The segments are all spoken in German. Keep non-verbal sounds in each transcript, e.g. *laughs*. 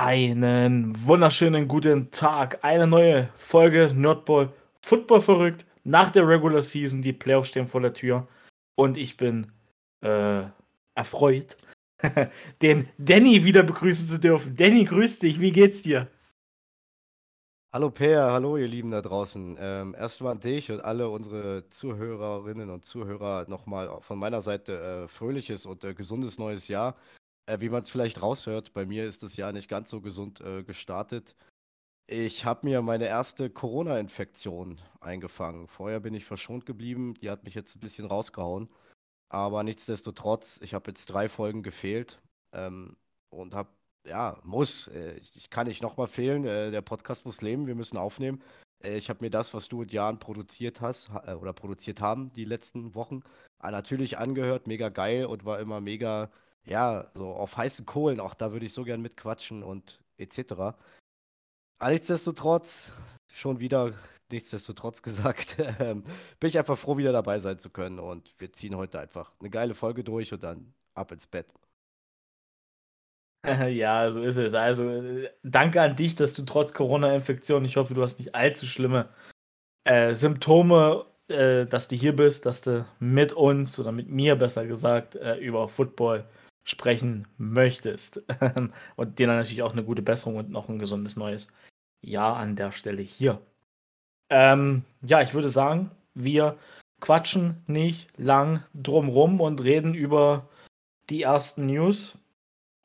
Einen wunderschönen guten Tag. Eine neue Folge Nerdball Football verrückt. Nach der Regular Season, die Playoffs stehen vor der Tür. Und ich bin äh, erfreut, *laughs* den Danny wieder begrüßen zu dürfen. Danny, grüß dich. Wie geht's dir? Hallo Per, hallo ihr Lieben da draußen. Ähm, erstmal an dich und alle unsere Zuhörerinnen und Zuhörer nochmal von meiner Seite äh, fröhliches und äh, gesundes neues Jahr. Äh, wie man es vielleicht raushört, bei mir ist das Jahr nicht ganz so gesund äh, gestartet. Ich habe mir meine erste Corona-Infektion eingefangen. Vorher bin ich verschont geblieben, die hat mich jetzt ein bisschen rausgehauen. Aber nichtsdestotrotz, ich habe jetzt drei Folgen gefehlt ähm, und habe, ja, muss, äh, ich kann nicht nochmal fehlen. Äh, der Podcast muss leben, wir müssen aufnehmen. Äh, ich habe mir das, was du mit Jahren produziert hast ha, äh, oder produziert haben, die letzten Wochen, natürlich angehört, mega geil und war immer mega ja, so auf heißen Kohlen, auch da würde ich so gern mitquatschen und etc. Nichtsdestotrotz, schon wieder nichtsdestotrotz *laughs* gesagt, ähm, bin ich einfach froh, wieder dabei sein zu können. Und wir ziehen heute einfach eine geile Folge durch und dann ab ins Bett. *laughs* Ja, so ist es. Also, äh, danke an dich, dass du trotz Corona-Infektion, ich hoffe, du hast nicht allzu schlimme äh, Symptome, äh, dass du hier bist, dass du mit uns oder mit mir besser gesagt äh, über Football sprechen möchtest. *laughs* und dir dann natürlich auch eine gute Besserung und noch ein gesundes neues Jahr an der Stelle hier. Ähm, ja, ich würde sagen, wir quatschen nicht lang drumrum und reden über die ersten News,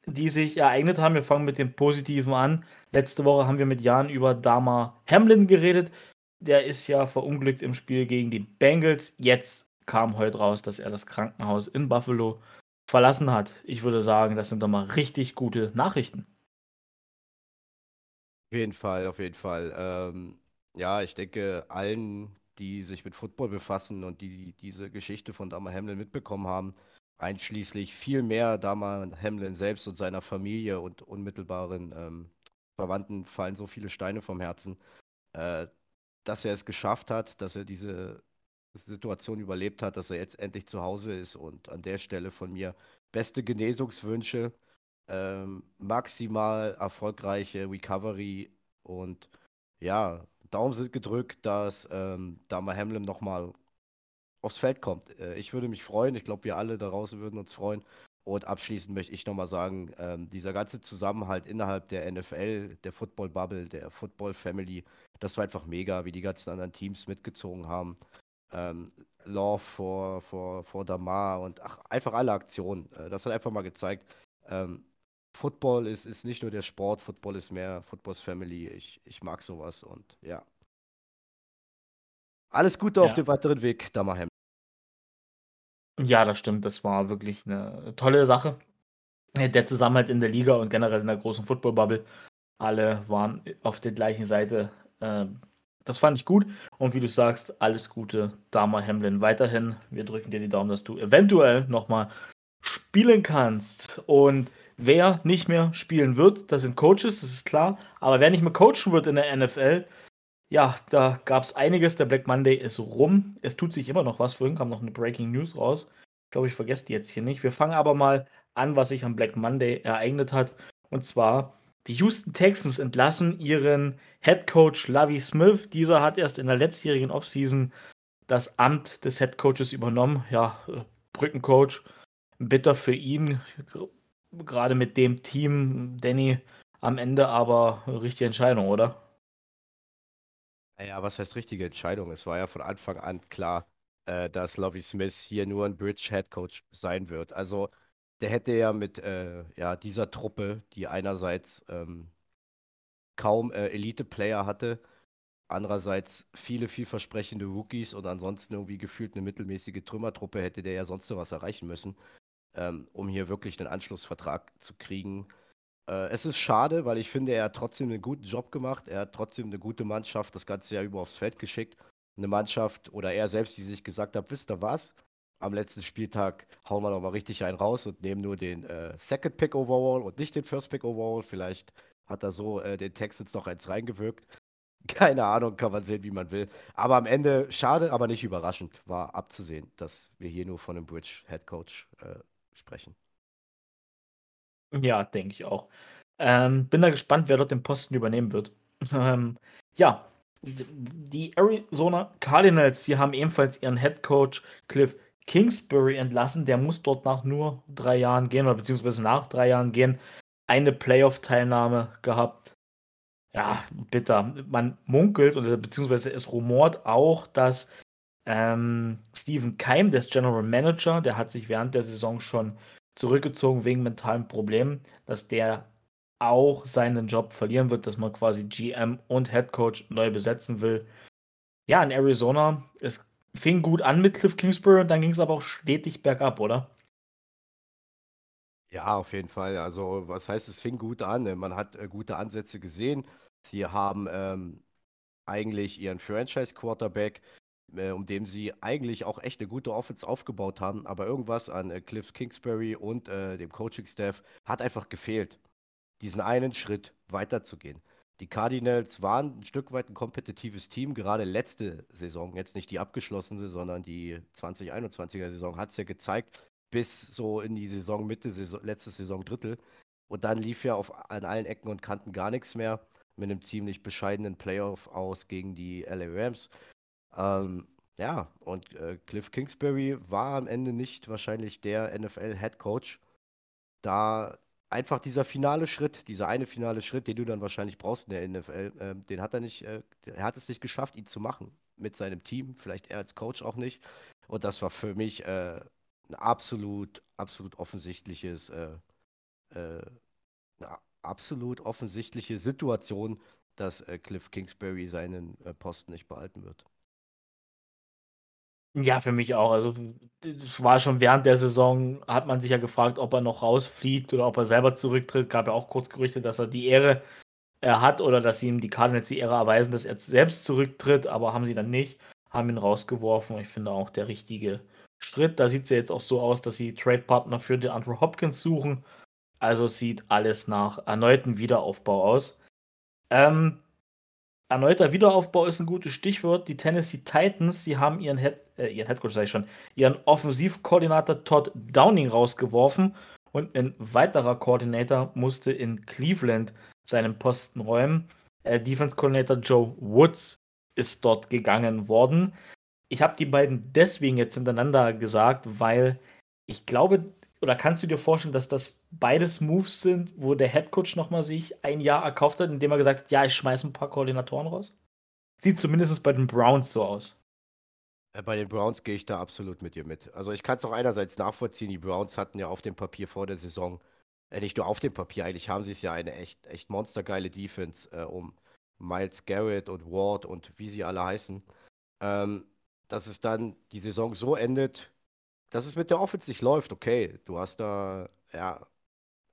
die sich ereignet haben. Wir fangen mit dem Positiven an. Letzte Woche haben wir mit Jan über Dama Hamlin geredet. Der ist ja verunglückt im Spiel gegen die Bengals. Jetzt kam heute raus, dass er das Krankenhaus in Buffalo verlassen hat. Ich würde sagen, das sind doch mal richtig gute Nachrichten. Auf jeden Fall, auf jeden Fall. Ähm, ja, ich denke, allen, die sich mit Football befassen und die diese Geschichte von Damar Hamlin mitbekommen haben, einschließlich viel mehr Damar Hamlin selbst und seiner Familie und unmittelbaren ähm, Verwandten, fallen so viele Steine vom Herzen, äh, dass er es geschafft hat, dass er diese Situation überlebt hat, dass er jetzt endlich zu Hause ist. Und an der Stelle von mir beste Genesungswünsche, ähm, maximal erfolgreiche Recovery und ja, Daumen sind gedrückt, dass ähm, Dama Hamlin nochmal aufs Feld kommt. Äh, ich würde mich freuen, ich glaube, wir alle da draußen würden uns freuen. Und abschließend möchte ich nochmal sagen, ähm, dieser ganze Zusammenhalt innerhalb der NFL, der Football Bubble, der Football Family, das war einfach mega, wie die ganzen anderen Teams mitgezogen haben ähm, Love vor, vor, vor Damar und ach, einfach alle Aktionen. Äh, das hat einfach mal gezeigt, ähm, Football ist, ist nicht nur der Sport, Football ist mehr Footballs Family. Ich, ich mag sowas und ja. Alles Gute ja. auf dem weiteren Weg, Damahem. Ja, das stimmt. Das war wirklich eine tolle Sache. Der Zusammenhalt in der Liga und generell in der großen Football-Bubble. Alle waren auf der gleichen Seite. Ähm, das fand ich gut. Und wie du sagst, alles Gute, Dama Hamlin, weiterhin. Wir drücken dir die Daumen, dass du eventuell nochmal spielen kannst. Und wer nicht mehr spielen wird, das sind Coaches, das ist klar. Aber wer nicht mehr coachen wird in der NFL, ja, da gab es einiges. Der Black Monday ist rum. Es tut sich immer noch was. Vorhin kam noch eine Breaking News raus. Ich glaube, ich vergesse die jetzt hier nicht. Wir fangen aber mal an, was sich am Black Monday ereignet hat. Und zwar die Houston Texans entlassen ihren Head Coach Lavi Smith. Dieser hat erst in der letztjährigen Offseason das Amt des Head Coaches übernommen. Ja, äh, Brückencoach. Bitter für ihn, gerade mit dem Team, Danny, am Ende aber richtige Entscheidung, oder? Naja, was heißt richtige Entscheidung? Es war ja von Anfang an klar, äh, dass Lovie Smith hier nur ein Bridge Head Coach sein wird. Also der hätte ja mit äh, ja, dieser Truppe, die einerseits ähm, kaum äh, Elite-Player hatte, andererseits viele vielversprechende Rookies und ansonsten irgendwie gefühlt eine mittelmäßige Trümmertruppe, hätte der ja sonst noch was erreichen müssen, ähm, um hier wirklich einen Anschlussvertrag zu kriegen. Äh, es ist schade, weil ich finde, er hat trotzdem einen guten Job gemacht. Er hat trotzdem eine gute Mannschaft das ganze Jahr über aufs Feld geschickt. Eine Mannschaft oder er selbst, die sich gesagt hat, wisst ihr was? Am letzten Spieltag hauen wir noch mal richtig einen raus und nehmen nur den äh, Second Pick Overall und nicht den First Pick Overall. Vielleicht hat er so äh, den Texans noch eins reingewirkt. *laughs* Keine Ahnung, kann man sehen, wie man will. Aber am Ende schade, aber nicht überraschend. War abzusehen, dass wir hier nur von einem Bridge Head Coach äh, sprechen. Ja, denke ich auch. Ähm, bin da gespannt, wer dort den Posten übernehmen wird. *laughs* Ähm, ja, die Arizona Cardinals, die haben ebenfalls ihren Head Coach Cliff Kingsbury entlassen. Der muss dort nach nur drei Jahren gehen, oder beziehungsweise nach drei Jahren gehen. Eine Playoff-Teilnahme gehabt. Ja, bitter. Man munkelt, oder beziehungsweise es rumort auch, dass ähm, Stephen Keim, der General Manager, der hat sich während der Saison schon zurückgezogen wegen mentalen Problemen, dass der auch seinen Job verlieren wird, dass man quasi GM und Head Coach neu besetzen will. Ja, in Arizona, es fing gut an mit Cliff Kingsbury und dann ging es aber auch stetig bergab, oder? Ja, auf jeden Fall. Also, was heißt, es fing gut an? Man hat äh, gute Ansätze gesehen. Sie haben ähm, eigentlich ihren Franchise-Quarterback, äh, um dem sie eigentlich auch echt eine gute Offense aufgebaut haben, aber irgendwas an äh, Cliff Kingsbury und äh, dem Coaching-Staff hat einfach gefehlt diesen einen Schritt weiterzugehen. Die Cardinals waren ein Stück weit ein kompetitives Team, gerade letzte Saison, jetzt nicht die abgeschlossene, sondern die 2021er Saison hat es ja gezeigt, bis so in die Saison Mitte, Saison, letzte Saison Drittel. Und dann lief ja auf, an allen Ecken und Kanten gar nichts mehr mit einem ziemlich bescheidenen Playoff aus gegen die LA Rams. Ähm, ja, und äh, Cliff Kingsbury war am Ende nicht wahrscheinlich der NFL-Head Coach. Da einfach dieser finale Schritt, dieser eine finale Schritt, den du dann wahrscheinlich brauchst in der NFL, äh, den hat er nicht, äh, er hat es nicht geschafft, ihn zu machen mit seinem Team, vielleicht er als Coach auch nicht. Und das war für mich äh, ein absolut, absolut offensichtliches, äh, äh, eine absolut offensichtliche Situation, dass äh, Cliff Kingsbury seinen Posten nicht behalten wird. Ja, für mich auch. Also, das war schon während der Saison hat man sich ja gefragt, ob er noch rausfliegt oder ob er selber zurücktritt. Gab ja auch kurz Gerüchte, dass er die Ehre er hat oder dass sie ihm die Cardinals die Ehre erweisen, dass er selbst zurücktritt, aber haben sie dann nicht, haben ihn rausgeworfen. Ich finde auch der richtige Schritt. Da sieht es ja jetzt auch so aus, dass sie Trade-Partner für den Andrew Hopkins suchen. Also sieht alles nach erneuten Wiederaufbau aus. Ähm, Erneuter Wiederaufbau ist ein gutes Stichwort. Die Tennessee Titans, sie haben ihren Head, äh, ihren Headcoach, sag ich schon, ihren Offensivkoordinator Todd Downing rausgeworfen und ein weiterer Koordinator musste in Cleveland seinen Posten räumen. Äh, Defense Coordinator Joe Woods ist dort gegangen worden. Ich habe die beiden deswegen jetzt hintereinander gesagt, weil ich glaube, oder kannst du dir vorstellen, dass das beides Moves sind, wo der Headcoach nochmal sich ein Jahr erkauft hat, indem er gesagt hat, ja, ich schmeiße ein paar Koordinatoren raus? Sieht zumindest bei den Browns so aus. Äh, bei den Browns gehe ich da absolut mit dir mit. Also ich kann es auch einerseits nachvollziehen, die Browns hatten ja auf dem Papier vor der Saison, äh, nicht nur auf dem Papier, eigentlich haben sie es ja eine echt, echt monstergeile Defense äh, um Miles Garrett und Ward und wie sie alle heißen. Ähm, dass es dann die Saison so endet, dass es mit der Offense nicht läuft, okay. Du hast da, ja,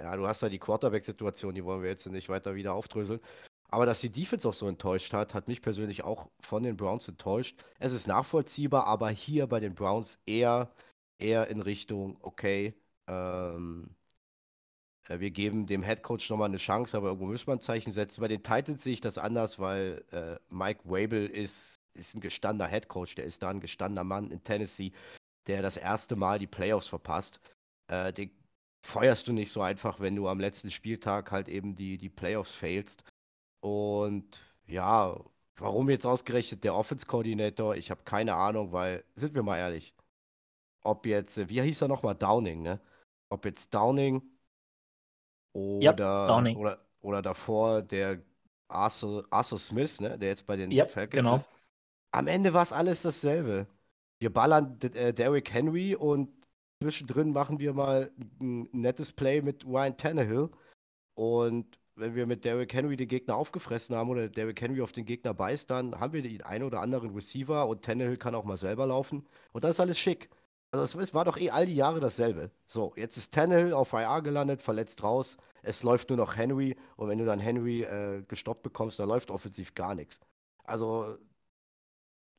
ja, du hast da die Quarterback-Situation, die wollen wir jetzt nicht weiter wieder aufdröseln. Aber dass die Defense auch so enttäuscht hat, hat mich persönlich auch von den Browns enttäuscht. Es ist nachvollziehbar, aber hier bei den Browns eher, eher in Richtung, okay, ähm, äh, wir geben dem Headcoach nochmal eine Chance, aber irgendwo müssen wir ein Zeichen setzen. Bei den Titans sehe ich das anders, weil äh, Mike Wabel ist, ist ein gestandener Headcoach, der ist da ein gestandener Mann in Tennessee der das erste Mal die Playoffs verpasst, äh, den feuerst du nicht so einfach, wenn du am letzten Spieltag halt eben die, die Playoffs failst. Und ja, warum jetzt ausgerechnet der Offense-Koordinator? Ich habe keine Ahnung, weil, sind wir mal ehrlich, ob jetzt, äh, wie hieß er nochmal? Downing, ne? Ob jetzt Downing oder, yep, Downing. oder, oder davor der Arthur, Arthur Smith, ne? Der jetzt bei den yep, Falcons genau. ist. Am Ende war es alles dasselbe wir ballern äh, Derrick Henry und zwischendrin machen wir mal ein nettes Play mit Ryan Tannehill. Und wenn wir mit Derrick Henry den Gegner aufgefressen haben oder Derrick Henry auf den Gegner beißt, dann haben wir den einen oder anderen Receiver und Tannehill kann auch mal selber laufen. Und dann ist alles schick. Also es war doch eh all die Jahre dasselbe. So, jetzt ist Tannehill auf IR gelandet, verletzt raus. Es läuft nur noch Henry und wenn du dann Henry äh, gestoppt bekommst, dann läuft offensiv gar nichts. Also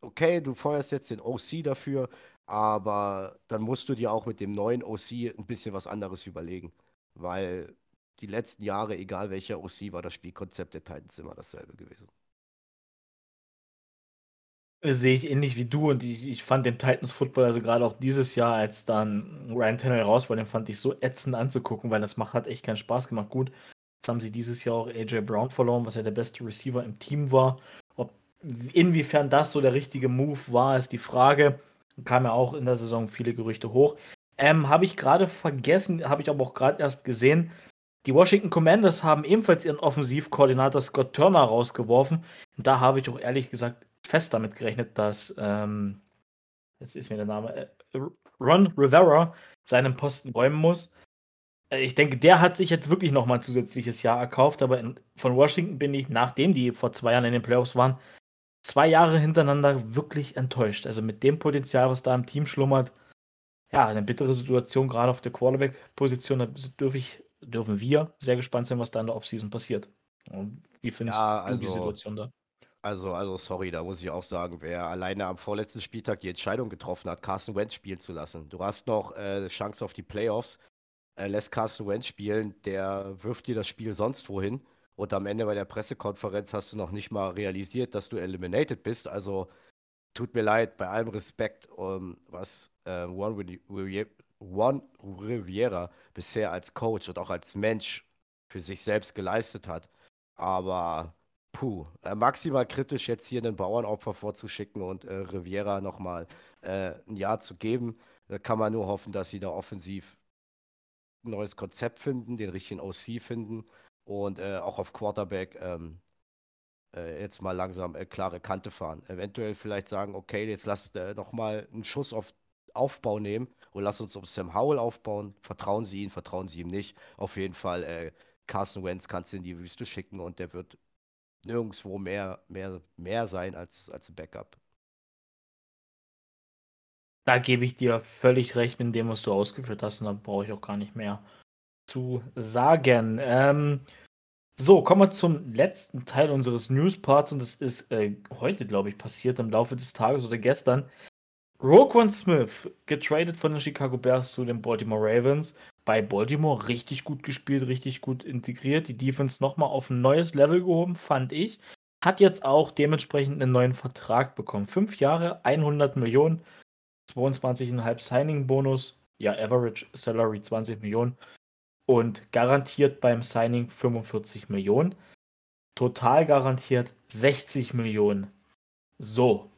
okay, du feuerst jetzt den OC dafür, aber dann musst du dir auch mit dem neuen OC ein bisschen was anderes überlegen. Weil die letzten Jahre, egal welcher OC, war das Spielkonzept der Titans immer dasselbe gewesen. Sehe ich ähnlich wie du und ich, ich fand den Titans Football, also gerade auch dieses Jahr, als dann Ryan Tannehill raus war, den fand ich so ätzend anzugucken, weil das macht, hat echt keinen Spaß gemacht. Gut, Jetzt haben sie dieses Jahr auch AJ Brown verloren, was ja der beste Receiver im Team war. Ob, inwiefern das so der richtige Move war, ist die Frage. Kam ja auch in der Saison viele Gerüchte hoch. Ähm, habe ich gerade vergessen, habe ich aber auch gerade erst gesehen. Die Washington Commanders haben ebenfalls ihren Offensivkoordinator Scott Turner rausgeworfen. Da habe ich auch ehrlich gesagt fest damit gerechnet, dass, ähm, jetzt ist mir der Name, äh, Ron Rivera seinen Posten räumen muss. Äh, ich denke, der hat sich jetzt wirklich nochmal ein zusätzliches Jahr erkauft, aber in, von Washington bin ich, nachdem die vor zwei Jahren in den Playoffs waren, zwei Jahre hintereinander wirklich enttäuscht. Also mit dem Potenzial, was da im Team schlummert, ja, eine bittere Situation, gerade auf der Quarterback-Position. Da dürf ich, dürfen wir sehr gespannt sein, was da in der Offseason passiert. Und wie findest Ja, du die also, Situation da? also, also, sorry, da muss ich auch sagen, wer alleine am vorletzten Spieltag die Entscheidung getroffen hat, Carson Wentz spielen zu lassen. Du hast noch äh, Chance auf die Playoffs, äh, lässt Carson Wentz spielen, der wirft dir das Spiel sonst wohin. Und am Ende bei der Pressekonferenz hast du noch nicht mal realisiert, dass du eliminated bist. Also tut mir leid, bei allem Respekt, um, was äh, Rivi- Juan Riviera bisher als Coach und auch als Mensch für sich selbst geleistet hat. Aber puh, äh, maximal kritisch jetzt hier einen Bauernopfer vorzuschicken und äh, Riviera nochmal äh, ein Jahr zu geben. Da kann man nur hoffen, dass sie da offensiv ein neues Konzept finden, den richtigen OC finden und äh, auch auf Quarterback ähm, äh, jetzt mal langsam äh, klare Kante fahren. Eventuell vielleicht sagen, okay, jetzt lasst äh, noch mal einen Schuss auf Aufbau nehmen und lass uns um Sam Howell aufbauen. Vertrauen Sie ihm, vertrauen Sie ihm nicht. Auf jeden Fall, äh, Carson Wentz kannst du in die Wüste schicken und der wird nirgendwo mehr, mehr, mehr sein als, als ein Backup. Da gebe ich dir völlig recht mit dem, was du ausgeführt hast, und da brauche ich auch gar nicht mehr zu sagen. Ähm, so, kommen wir zum letzten Teil unseres News-Parts und das ist äh, heute, glaube ich, passiert im Laufe des Tages oder gestern. Roquan Smith, getradet von den Chicago Bears zu den Baltimore Ravens. Bei Baltimore richtig gut gespielt, richtig gut integriert. Die Defense nochmal auf ein neues Level gehoben, fand ich. Hat jetzt auch dementsprechend einen neuen Vertrag bekommen. Fünf Jahre, 100 Millionen, 22,5 Signing-Bonus. Ja, Average Salary 20 Millionen. Und garantiert beim Signing 45 Millionen. Total garantiert 60 Millionen. So.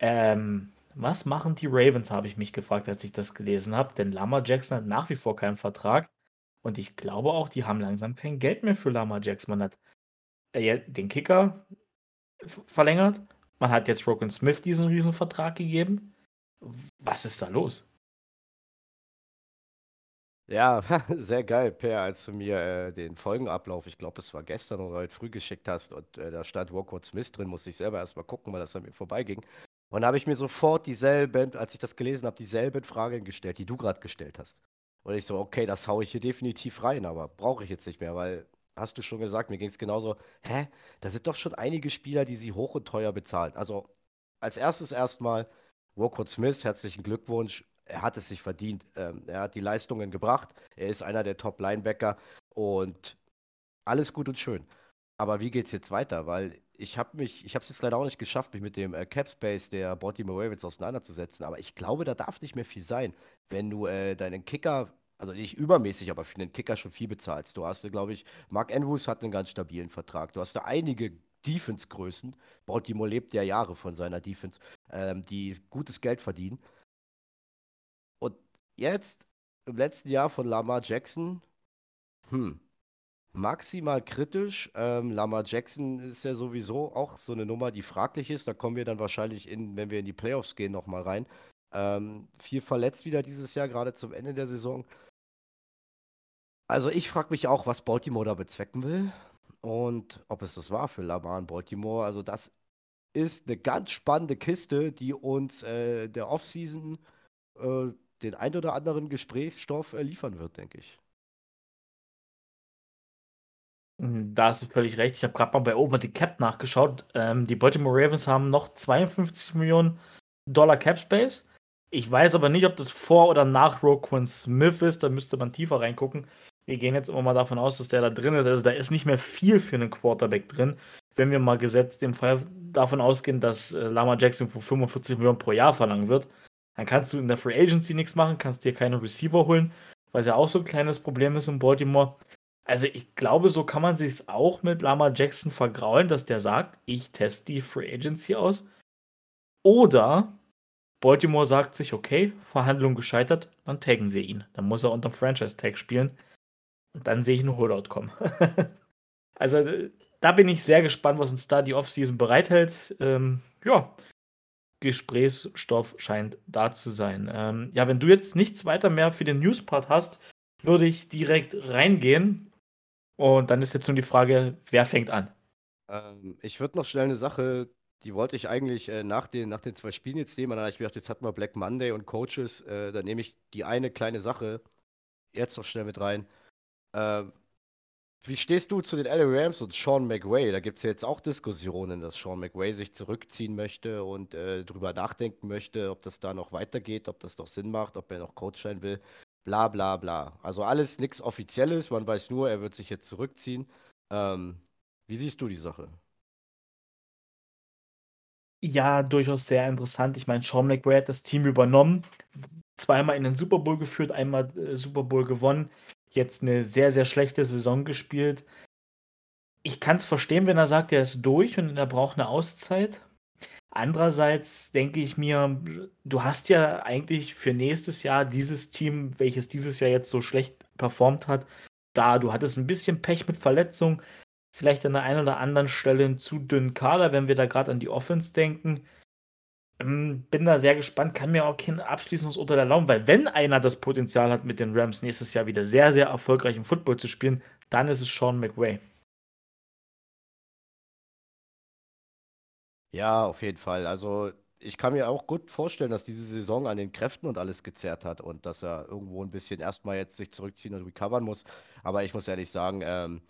Ähm, was machen die Ravens, habe ich mich gefragt, als ich das gelesen habe. Denn Lamar Jackson hat nach wie vor keinen Vertrag. Und ich glaube auch, die haben langsam kein Geld mehr für Lamar Jackson. Man hat äh, den Kicker verlängert. Man hat jetzt Rogan Smith diesen Riesenvertrag gegeben. Was ist da los? Ja, *laughs* sehr geil, Per, als du mir äh, den Folgenablauf, ich glaube, es war gestern oder heute früh geschickt hast und äh, da stand Roquan Smith drin, musste ich selber erstmal gucken, weil das an mir vorbeiging. Und habe ich mir sofort dieselben, als ich das gelesen habe, dieselben Fragen gestellt, die du gerade gestellt hast. Und ich so, okay, das haue ich hier definitiv rein, aber brauche ich jetzt nicht mehr, weil, hast du schon gesagt, mir ging es genauso, hä? Da sind doch schon einige Spieler, die sie hoch und teuer bezahlen. Also, als erstes erstmal, Roquan Smith, herzlichen Glückwunsch. Er hat es sich verdient. Ähm, er hat die Leistungen gebracht. Er ist einer der Top-Linebacker und alles gut und schön. Aber wie geht's jetzt weiter? Weil ich habe mich, ich habe es jetzt leider auch nicht geschafft, mich mit dem äh, Cap Space der Baltimore Ravens auseinanderzusetzen. Aber ich glaube, da darf nicht mehr viel sein, wenn du äh, deinen Kicker, also nicht übermäßig, aber für den Kicker schon viel bezahlst. Du hast, glaube ich, Mark Andrews hat einen ganz stabilen Vertrag. Du hast da einige Defense-Größen. Baltimore lebt ja Jahre von seiner Defense, ähm, die gutes Geld verdienen. Und jetzt im letzten Jahr von Lamar Jackson, hm, maximal kritisch. Ähm, Lamar Jackson ist ja sowieso auch so eine Nummer, die fraglich ist. Da kommen wir dann wahrscheinlich in, wenn wir in die Playoffs gehen, nochmal rein. Ähm, viel verletzt wieder dieses Jahr, gerade zum Ende der Saison. Also ich frage mich auch, was Baltimore da bezwecken will und ob es das war für Lamar in Baltimore. Also das ist eine ganz spannende Kiste, die uns äh, der Offseason äh, den ein oder anderen Gesprächsstoff äh, liefern wird, denke ich. Da hast du völlig recht. Ich habe gerade mal bei Over the Cap nachgeschaut. Ähm, die Baltimore Ravens haben noch 52 Millionen Dollar Cap Space. Ich weiß aber nicht, ob das vor oder nach Roquan Smith ist. Da müsste man tiefer reingucken. Wir gehen jetzt immer mal davon aus, dass der da drin ist. Also da ist nicht mehr viel für einen Quarterback drin. Wenn wir mal gesetzt im Fall davon ausgehen, dass äh, Lama Jackson für 45 Millionen pro Jahr verlangen wird, dann kannst du in der Free Agency nichts machen, kannst dir keine Receiver holen, was ja auch so ein kleines Problem ist in Baltimore. Also, ich glaube, so kann man sich's auch mit Lamar Jackson vergraulen, dass der sagt: „Ich teste die Free Agency aus.“ Oder Baltimore sagt sich: „Okay, Verhandlung gescheitert, dann taggen wir ihn. Dann muss er unterm Franchise-Tag spielen.“ Und dann sehe ich 'n Holdout kommen. *laughs* Also, äh, da bin ich sehr gespannt, was uns da die Offseason bereithält. Ähm, ja, Gesprächsstoff scheint da zu sein. Ähm, ja, wenn du jetzt nichts weiter mehr für den News-Part hast, würde ich direkt reingehen. Und dann ist jetzt nur die Frage, wer fängt an? Ähm, ich würde noch schnell eine Sache, die wollte ich eigentlich äh, nach den, nach den zwei Spielen jetzt nehmen. Dann habe ich mir gedacht, jetzt hatten wir Black Monday und Coaches. Äh, dann nehme ich die eine kleine Sache jetzt noch schnell mit rein. Ähm, wie stehst du zu den LA Rams und Sean McVay? Da gibt es ja jetzt auch Diskussionen, dass Sean McVay sich zurückziehen möchte und äh, drüber nachdenken möchte, ob das da noch weitergeht, ob das noch Sinn macht, ob er noch Coach sein will. Bla bla bla. Also alles nichts Offizielles, man weiß nur, er wird sich jetzt zurückziehen. Ähm, wie siehst du die Sache? Ja, durchaus sehr interessant. Ich meine, Sean McVay hat das Team übernommen, zweimal in den Super Bowl geführt, einmal äh, Super Bowl gewonnen, jetzt eine sehr, sehr schlechte Saison gespielt. Ich kann es verstehen, wenn er sagt, er ist durch und er braucht eine Auszeit. Andererseits denke ich mir, du hast ja eigentlich für nächstes Jahr dieses Team, welches dieses Jahr jetzt so schlecht performt hat, da. Du hattest ein bisschen Pech mit Verletzungen, vielleicht an der einen oder anderen Stelle einen zu dünnen Kader, wenn wir da gerade an die Offense denken. Ähm, bin da sehr gespannt, kann mir auch kein abschließendes Urteil erlauben, weil wenn einer das Potenzial hat, mit den Rams nächstes Jahr wieder sehr, sehr erfolgreich im Football zu spielen, dann ist es Sean McVay. Ja, auf jeden Fall. Also ich kann mir auch gut vorstellen, dass diese Saison an den Kräften und alles gezerrt hat und dass er irgendwo ein bisschen erstmal jetzt sich zurückziehen und recovern muss. Aber ich muss ehrlich sagen, ähm,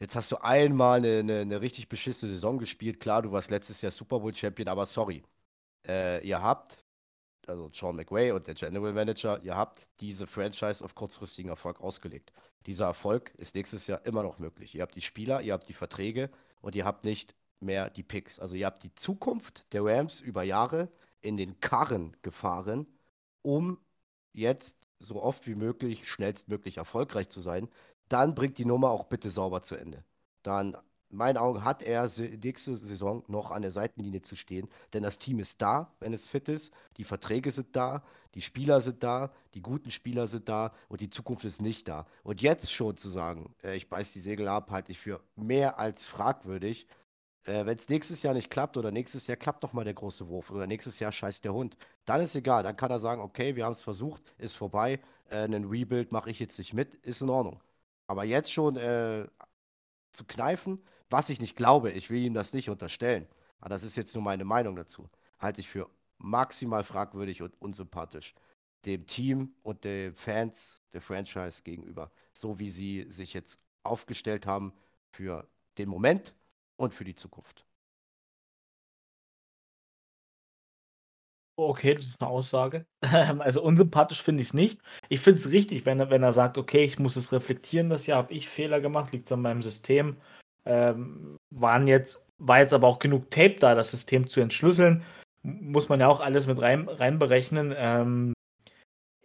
jetzt hast du einmal eine, eine, eine richtig beschissene Saison gespielt. Klar, du warst letztes Jahr Super Bowl Champion, aber sorry. Äh, ihr habt, also Sean McVay und der General Manager, ihr habt diese Franchise auf kurzfristigen Erfolg ausgelegt. Dieser Erfolg ist nächstes Jahr immer noch möglich. Ihr habt die Spieler, ihr habt die Verträge und ihr habt nicht mehr die Picks. Also ihr habt die Zukunft der Rams über Jahre in den Karren gefahren, um jetzt so oft wie möglich, schnellstmöglich erfolgreich zu sein. Dann bringt die Nummer auch bitte sauber zu Ende. Dann, in meinen Augen, hat er nächste Saison noch an der Seitenlinie zu stehen, denn das Team ist da, wenn es fit ist. Die Verträge sind da, die Spieler sind da, die guten Spieler sind da und die Zukunft ist nicht da. Und jetzt schon zu sagen, äh, ich beiß die Segel ab, halte ich für mehr als fragwürdig äh, wenn es nächstes Jahr nicht klappt oder nächstes Jahr klappt noch mal der große Wurf oder nächstes Jahr scheißt der Hund, dann ist egal. Dann kann er sagen, okay, wir haben es versucht, ist vorbei, äh, einen Rebuild mache ich jetzt nicht mit, ist in Ordnung. Aber jetzt schon äh, zu kneifen, was ich nicht glaube, ich will ihm das nicht unterstellen, aber das ist jetzt nur meine Meinung dazu, halte ich für maximal fragwürdig und unsympathisch dem Team und den Fans der Franchise gegenüber, so wie sie sich jetzt aufgestellt haben für den Moment und für die Zukunft. Okay, das ist eine Aussage. *laughs* Also, unsympathisch finde ich es nicht. Ich finde es richtig, wenn er wenn er sagt: „Okay, ich muss es reflektieren das Jahr. Habe ich Fehler gemacht? Liegt es an meinem System?“ Ähm, waren jetzt war jetzt aber auch genug Tape da, das System zu entschlüsseln. muss man ja auch alles mit rein reinberechnen. Ähm,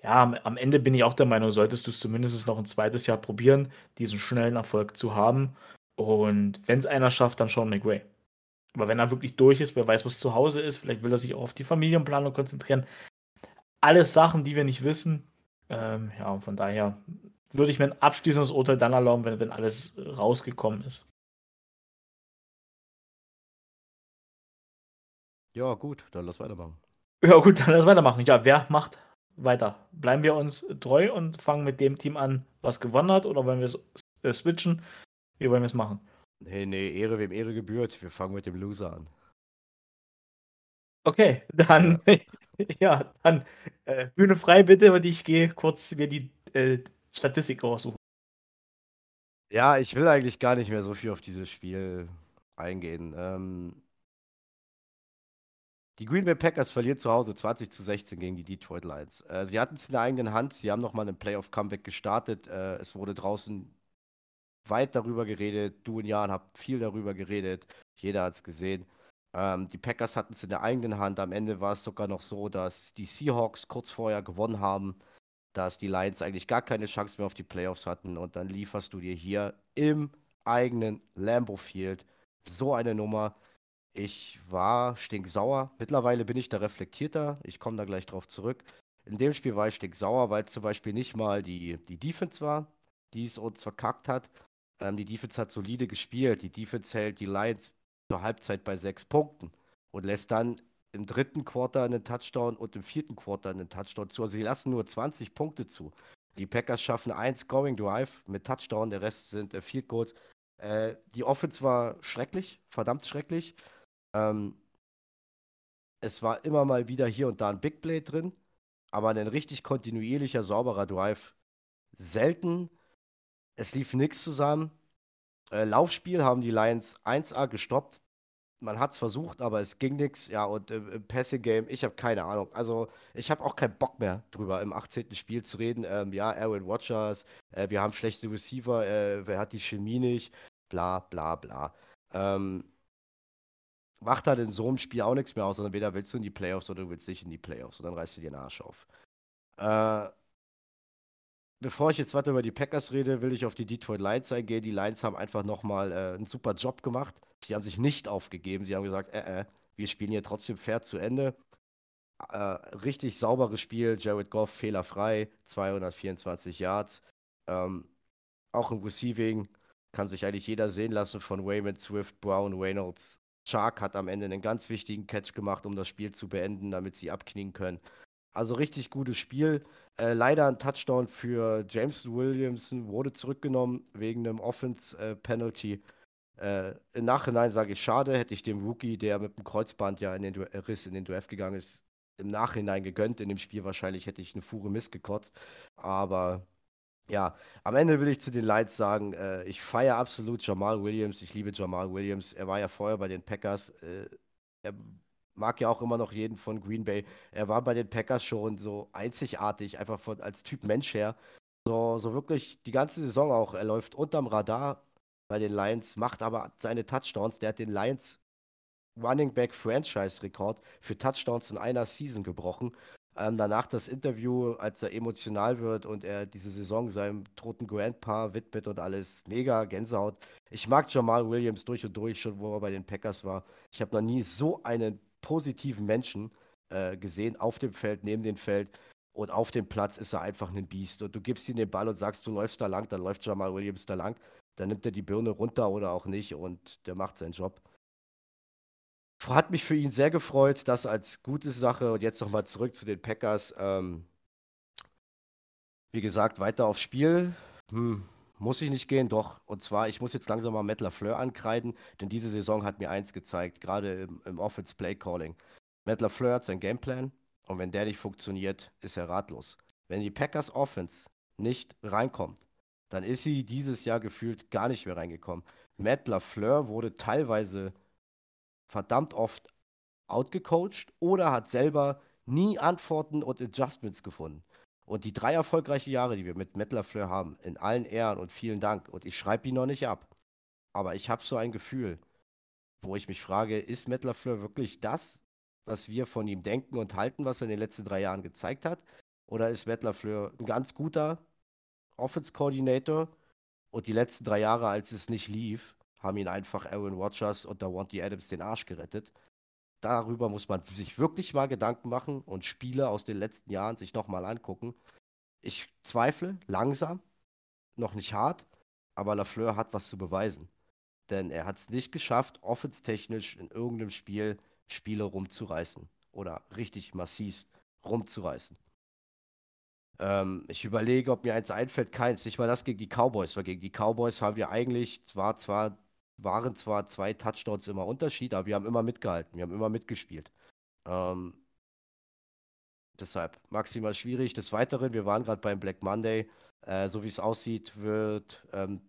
ja, am Ende bin ich auch der Meinung, solltest du es zumindest noch ein zweites Jahr probieren, diesen schnellen Erfolg zu haben. Und wenn es einer schafft, dann Sean McVay. Aber wenn er wirklich durch ist, wer weiß, was zu Hause ist, vielleicht will er sich auch auf die Familienplanung konzentrieren. Alles Sachen, die wir nicht wissen. Ähm, ja, und von daher würde ich mir ein abschließendes Urteil dann erlauben, wenn, wenn alles rausgekommen ist. Ja, gut, dann lass weitermachen. Ja, gut, dann lass weitermachen. Ja, wer macht weiter? Bleiben wir uns treu und fangen mit dem Team an, was gewonnen hat, oder wollen wir äh, switchen? Wie wollen wir es machen? Nee, nee, Ehre wem Ehre gebührt. Wir fangen mit dem Loser an. Okay, *laughs* dann, ja, dann äh, Bühne frei bitte und ich gehe kurz mir die äh, Statistik raussuchen. Ja, ich will eigentlich gar nicht mehr so viel auf dieses Spiel eingehen. Ähm, die Green Bay Packers verlieren zu Hause 20 zu 16 gegen die Detroit Lions. Äh, sie hatten es in der eigenen Hand. Sie haben nochmal einen Playoff-Comeback gestartet. Äh, es wurde draußen weit darüber geredet. Du und Jan habt viel darüber geredet. Jeder hat es gesehen. Ähm, die Packers hatten es in der eigenen Hand. Am Ende war es sogar noch so, dass die Seahawks kurz vorher gewonnen haben. dass die Lions eigentlich gar keine Chance mehr auf die Playoffs hatten und dann lieferst du dir hier im eigenen Lambeau Field so eine Nummer. Ich war stinksauer. Mittlerweile bin ich da reflektierter. Ich komme da gleich drauf zurück. In dem Spiel war ich stinksauer, weil es zum Beispiel nicht mal die, die Defense war, die es uns verkackt hat. Ähm, die Defense hat solide gespielt. Die Defense hält die Lions zur Halbzeit bei sechs Punkten und lässt dann im dritten Quarter einen Touchdown und im vierten Quarter einen Touchdown zu. Also sie lassen nur 20 Punkte zu. Die Packers schaffen ein Scoring Drive mit Touchdown, der Rest sind äh, Field Goals. Äh, die Offense war schrecklich, verdammt schrecklich. Ähm, es war immer mal wieder hier und da ein Big Play drin, aber ein richtig kontinuierlicher, sauberer Drive selten. Es lief nichts zusammen. Äh, Laufspiel haben die Lions 1A gestoppt man hat es versucht, aber es ging nichts. Ja, und im, im Passing Game, ich habe keine Ahnung. Also, ich habe auch keinen Bock mehr drüber, im 18. Spiel zu reden. Ähm, ja, Aaron Watchers, äh, wir haben schlechte Receiver, äh, wer hat die Chemie nicht, bla, bla, bla. Ähm, macht halt in so einem Spiel auch nichts mehr aus, sondern weder willst du in die Playoffs oder du willst nicht in die Playoffs und dann reißt du dir den Arsch auf. Äh, bevor ich jetzt weiter über die Packers rede, will ich auf die Detroit Lions eingehen. Die Lions haben einfach nochmal äh, einen super Job gemacht. Sie haben sich nicht aufgegeben. Sie haben gesagt, äh, äh, wir spielen hier trotzdem fair zu Ende. Äh, richtig sauberes Spiel. Jared Goff fehlerfrei, 224 Yards. Ähm, auch im Receiving kann sich eigentlich jeder sehen lassen von Wayman, Swift, Brown, Reynolds. Shark hat am Ende einen ganz wichtigen Catch gemacht, um das Spiel zu beenden, damit sie abknien können. Also richtig gutes Spiel. Äh, leider ein Touchdown für James Williamson wurde zurückgenommen wegen einem Offense-Penalty. Äh, Im Nachhinein sage ich schade, hätte ich dem Rookie, der mit dem Kreuzband ja in den du Riss in den Draft gegangen ist, im Nachhinein gegönnt. In dem Spiel wahrscheinlich hätte ich eine Fuhre missgekotzt. Aber ja, am Ende will ich zu den Lights sagen, äh, ich feiere absolut Jamal Williams. Ich liebe Jamal Williams. Er war ja vorher bei den Packers. Äh, er mag ja auch immer noch jeden von Green Bay. Er war bei den Packers schon so einzigartig, einfach von, als Typ Mensch her. So, so wirklich die ganze Saison auch. Er läuft unterm Radar bei den Lions, macht aber seine Touchdowns. Der hat den Lions Running Back Franchise Rekord für Touchdowns in einer Season gebrochen. Ähm, danach das Interview, als er emotional wird und er diese Saison seinem toten Grandpa widmet und alles. Mega Gänsehaut. Ich mag Jamal Williams durch und durch, schon wo er bei den Packers war. Ich habe noch nie so einen positiven Menschen äh, gesehen auf dem Feld, neben dem Feld. Und auf dem Platz ist er einfach ein Biest. Und du gibst ihm den Ball und sagst, du läufst da lang, dann läuft Jamal Williams da lang. Dann nimmt er die Birne runter oder auch nicht und der macht seinen Job. Hat mich für ihn sehr gefreut, das als gute Sache. Und jetzt nochmal zurück zu den Packers. Ähm, wie gesagt, weiter aufs Spiel. Hm, muss ich nicht gehen, doch. Und zwar, ich muss jetzt langsam mal Matt LaFleur ankreiden, denn diese Saison hat mir eins gezeigt, gerade im, im Offense Play Calling. Matt LaFleur hat seinen Gameplan und wenn der nicht funktioniert, ist er ratlos. Wenn die Packers Offense nicht reinkommt, dann ist sie dieses Jahr gefühlt gar nicht mehr reingekommen. Matt LaFleur wurde teilweise verdammt oft outgecoacht oder hat selber nie Antworten und Adjustments gefunden. Und die drei erfolgreichen Jahre, die wir mit Matt LaFleur haben, in allen Ehren und vielen Dank. Und ich schreibe ihn noch nicht ab. Aber ich habe so ein Gefühl, wo ich mich frage, ist Matt LaFleur wirklich das, was wir von ihm denken und halten, was er in den letzten drei Jahren gezeigt hat? Oder ist Matt LaFleur ein ganz guter Offense-Coordinator und die letzten drei Jahre, als es nicht lief, haben ihn einfach Aaron Rodgers und Davante Adams den Arsch gerettet? Darüber muss man sich wirklich mal Gedanken machen und Spiele aus den letzten Jahren sich nochmal angucken. Ich zweifle, langsam, noch nicht hart, aber Lafleur hat was zu beweisen. Denn er hat es nicht geschafft, offenstechnisch in irgendeinem Spiel Spiele rumzureißen oder richtig massiv rumzureißen. Ähm, ich überlege, ob mir eins einfällt, keins. Nicht mal das gegen die Cowboys, weil gegen die Cowboys haben wir eigentlich zwar, zwar, waren zwar zwei Touchdowns immer Unterschied, aber wir haben immer mitgehalten, wir haben immer mitgespielt. Ähm, deshalb maximal schwierig. Des Weiteren, wir waren gerade beim Black Monday. Äh, so wie es aussieht, wird ähm,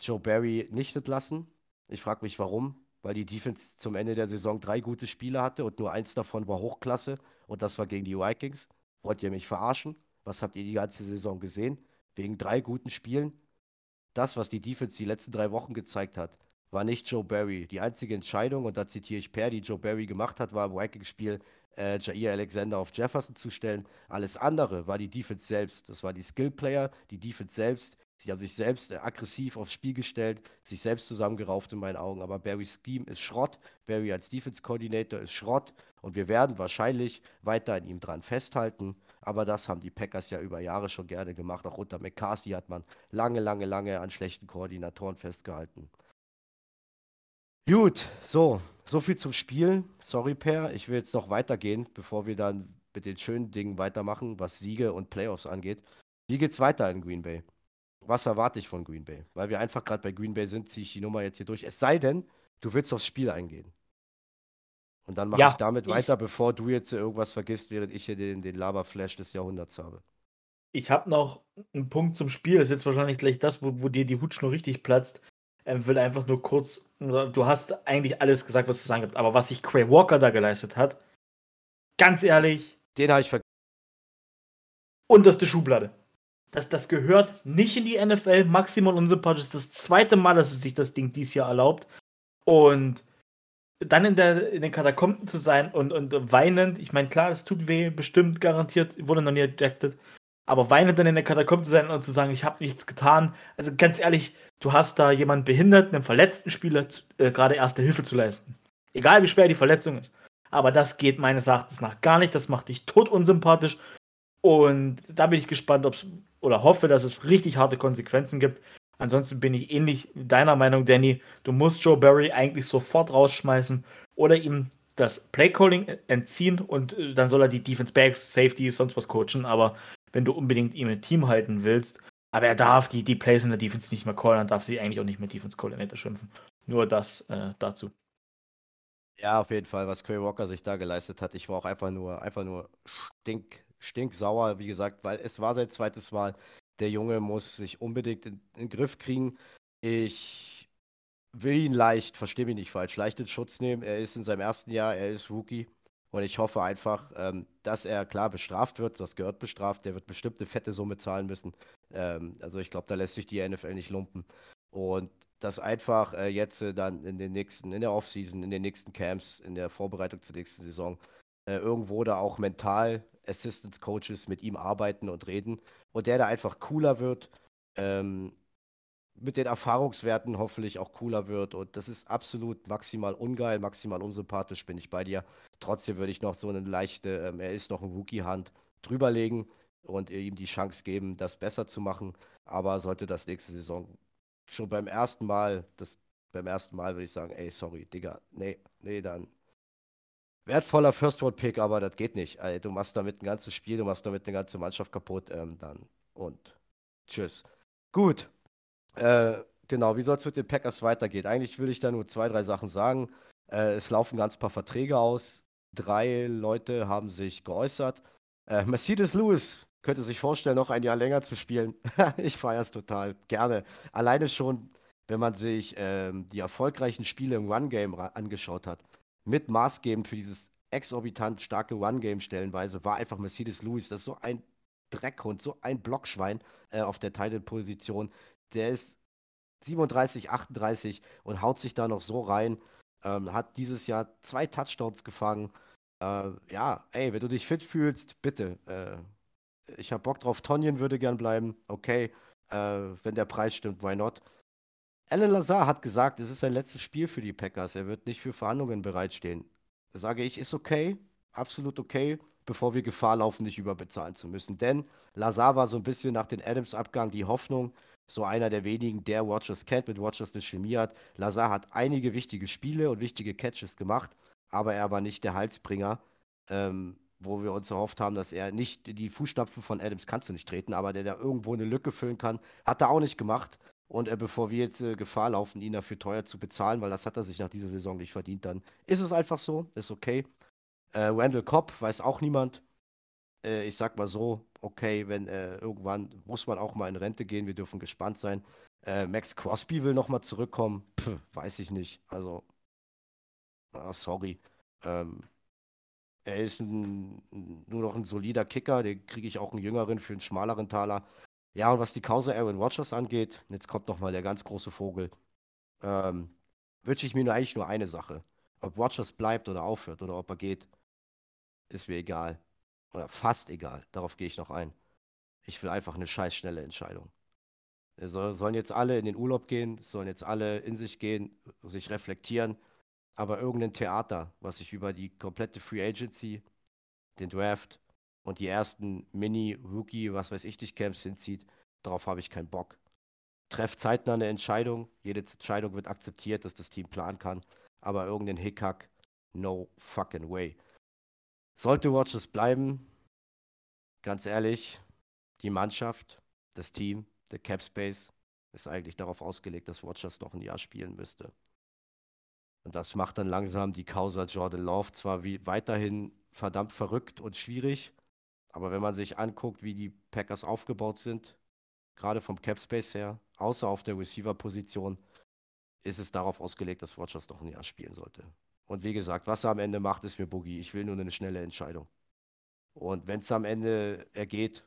Joe Barry nicht entlassen. Ich frage mich, warum weil die Defense zum Ende der Saison drei gute Spiele hatte und nur eins davon war Hochklasse und das war gegen die Vikings. Wollt ihr mich verarschen? Was habt ihr die ganze Saison gesehen? Wegen drei guten Spielen? Das, was die Defense die letzten drei Wochen gezeigt hat, war nicht Joe Barry. Die einzige Entscheidung, und da zitiere ich Per, die Joe Barry gemacht hat, war im Vikings-Spiel äh, Jair Alexander auf Jefferson zu stellen. Alles andere war die Defense selbst. Das war die Skill-Player, die Defense selbst. Sie haben sich selbst äh, aggressiv aufs Spiel gestellt, sich selbst zusammengerauft in meinen Augen. Aber Barrys Scheme ist Schrott. Barry als Defense-Coordinator ist Schrott. Und wir werden wahrscheinlich weiter an ihm dran festhalten. Aber das haben die Packers ja über Jahre schon gerne gemacht. Auch unter McCarthy hat man lange, lange, lange an schlechten Koordinatoren festgehalten. Gut, so, so viel zum Spiel. Sorry, Per, ich will jetzt noch weitergehen, bevor wir dann mit den schönen Dingen weitermachen, was Siege und Playoffs angeht. Wie geht's weiter in Green Bay? Was erwarte ich von Green Bay? Weil wir einfach gerade bei Green Bay sind, ziehe ich die Nummer jetzt hier durch. Es sei denn, du willst aufs Spiel eingehen. Und dann mache ja, ich damit ich, weiter, bevor du jetzt irgendwas vergisst, während ich hier den, den Laberflash des Jahrhunderts habe. Ich habe noch einen Punkt zum Spiel. Das ist jetzt wahrscheinlich gleich das, wo, wo dir die Hutschnur richtig platzt ähm, will einfach nur kurz, du hast eigentlich alles gesagt, was es sagen gibt, aber was sich Cray Walker da geleistet hat, ganz ehrlich. Den habe ich vergessen. Unterste Schublade. Das, das gehört nicht in die NFL. Maximal unsympathisch. Das ist das zweite Mal, dass es sich das Ding dieses Jahr erlaubt. Und dann in, der, in den Katakomben zu sein und, und weinend, ich meine, klar, es tut weh, bestimmt, garantiert, wurde noch nie ejected. Aber weinend dann in der Katakombe zu sein und zu sagen, ich habe nichts getan. Also ganz ehrlich, du hast da jemanden behinderten, einem verletzten Spieler äh, gerade erste Hilfe zu leisten. Egal wie schwer die Verletzung ist. Aber das geht meines Erachtens nach gar nicht. Das macht dich tot unsympathisch. Und da bin ich gespannt, ob es oder hoffe, dass es richtig harte Konsequenzen gibt. Ansonsten bin ich ähnlich deiner Meinung, Danny. Du musst Joe Barry eigentlich sofort rausschmeißen oder ihm das Playcalling entziehen und äh, dann soll er die Defense Backs, Safety, sonst was coachen. Aber wenn du unbedingt ihm ein Team halten willst, aber er darf die, die Plays in der Defense nicht mehr callen, dann darf sie eigentlich auch nicht mehr Defense Coordinator schimpfen. Nur das äh, dazu. Ja, auf jeden Fall, was Quay Walker sich da geleistet hat. Ich war auch einfach nur, einfach nur stink, stinksauer, wie gesagt, weil es war sein zweites Mal. Der Junge muss sich unbedingt in, in den Griff kriegen. Ich will ihn leicht, verstehe mich nicht falsch, leicht in Schutz nehmen. Er ist in seinem ersten Jahr, er ist Rookie. Und ich hoffe einfach, ähm, dass er klar bestraft wird. Das gehört bestraft. Der wird bestimmt eine fette Summe zahlen müssen. Ähm, also ich glaube, da lässt sich die NFL nicht lumpen. Und dass einfach äh, jetzt äh, dann in den nächsten, in der Offseason, in den nächsten Camps, in der Vorbereitung zur nächsten Saison, äh, irgendwo da auch mental Assistance Coaches mit ihm arbeiten und reden. Und der da einfach cooler wird. Ähm, mit den Erfahrungswerten hoffentlich auch cooler wird. Und das ist absolut maximal ungeil, maximal unsympathisch, bin ich bei dir. Trotzdem würde ich noch so eine leichte, ähm, er ist noch ein Rookie-Hand drüberlegen und ihm die Chance geben, das besser zu machen. Aber sollte das nächste Saison schon beim ersten Mal, das beim ersten Mal würde ich sagen, ey, sorry, Digga, nee, nee, dann wertvoller First-Round-Pick, aber das geht nicht. Ey, du machst damit ein ganzes Spiel, du machst damit eine ganze Mannschaft kaputt, ähm, dann und tschüss. Gut, äh, genau, wie soll es mit den Packers weitergehen? Eigentlich will ich da nur zwei, drei Sachen sagen. Äh, es laufen ganz paar Verträge aus. Drei Leute haben sich geäußert. Äh, Mercedes Lewis könnte sich vorstellen, noch ein Jahr länger zu spielen. *laughs* ich feiere es total gerne. Alleine schon, wenn man sich ähm, die erfolgreichen Spiele im Run-Game angeschaut hat, mit maßgebend für dieses exorbitant starke Run-Game stellenweise, war einfach Mercedes Lewis. Das ist so ein Dreckhund, so ein Blockschwein äh, auf der Title-Position. Der ist 37, 38 und haut sich da noch so rein. Ähm, hat dieses Jahr zwei Touchdowns gefangen. Äh, ja, ey, wenn du dich fit fühlst, bitte. Äh, ich habe Bock drauf. Tonjen würde gern bleiben. Okay, äh, wenn der Preis stimmt, why not? Alan Lazar hat gesagt, es ist sein letztes Spiel für die Packers. Er wird nicht für Verhandlungen bereitstehen. Da sage ich, ist okay, absolut okay, bevor wir Gefahr laufen, nicht überbezahlen zu müssen. Denn Lazar war so ein bisschen nach dem Adams-Abgang die Hoffnung, so einer der wenigen, der Rogers kennt, mit Rogers eine Chemie hat. Lazar hat einige wichtige Spiele und wichtige Catches gemacht, aber er war nicht der Halsbringer, ähm, wo wir uns erhofft haben, dass er nicht die Fußstapfen von Adams kannst du nicht treten, aber der da irgendwo eine Lücke füllen kann, hat er auch nicht gemacht. Und äh, bevor wir jetzt äh, Gefahr laufen, ihn dafür teuer zu bezahlen, weil das hat er sich nach dieser Saison nicht verdient, dann ist es einfach so, ist okay. Äh, Randall Cobb weiß auch niemand. Äh, ich sag mal so, okay, wenn äh, irgendwann muss man auch mal in Rente gehen, wir dürfen gespannt sein. Äh, Max Crosby will nochmal zurückkommen, Puh, weiß ich nicht. Also, ah, sorry. Ähm, er ist ein, nur noch ein solider Kicker, den kriege ich auch einen jüngeren für einen schmaleren Taler. Ja, und was die Causa Aaron Rodgers angeht, jetzt kommt nochmal der ganz große Vogel. Ähm, wünsche ich mir nur eigentlich nur eine Sache. Ob Rogers bleibt oder aufhört oder ob er geht, ist mir egal. Oder fast egal. Darauf gehe ich noch ein. Ich will einfach eine scheiß schnelle Entscheidung. Es sollen jetzt alle in den Urlaub gehen, sollen jetzt alle in sich gehen, sich reflektieren. Aber irgendein Theater, was sich über die komplette Free Agency, den Draft und die ersten Mini-Rookie, was weiß ich, dich Camps hinzieht, darauf habe ich keinen Bock. Treff zeitnah eine Entscheidung. Jede Entscheidung wird akzeptiert, dass das Team planen kann. Aber irgendein Hickhack, no fucking way. Sollte Watches bleiben, ganz ehrlich, die Mannschaft, das Team, der Cap Space ist eigentlich darauf ausgelegt, dass Watchers noch ein Jahr spielen müsste. Und das macht dann langsam die Causa Jordan Love zwar wie weiterhin verdammt verrückt und schwierig, aber wenn man sich anguckt, wie die Packers aufgebaut sind, gerade vom Cap Space her, außer auf der Receiver-Position, ist es darauf ausgelegt, dass Rogers noch ein Jahr spielen sollte. Und wie gesagt, was er am Ende macht, ist mir Boogie. Ich will nur eine schnelle Entscheidung. Und wenn es am Ende ergeht,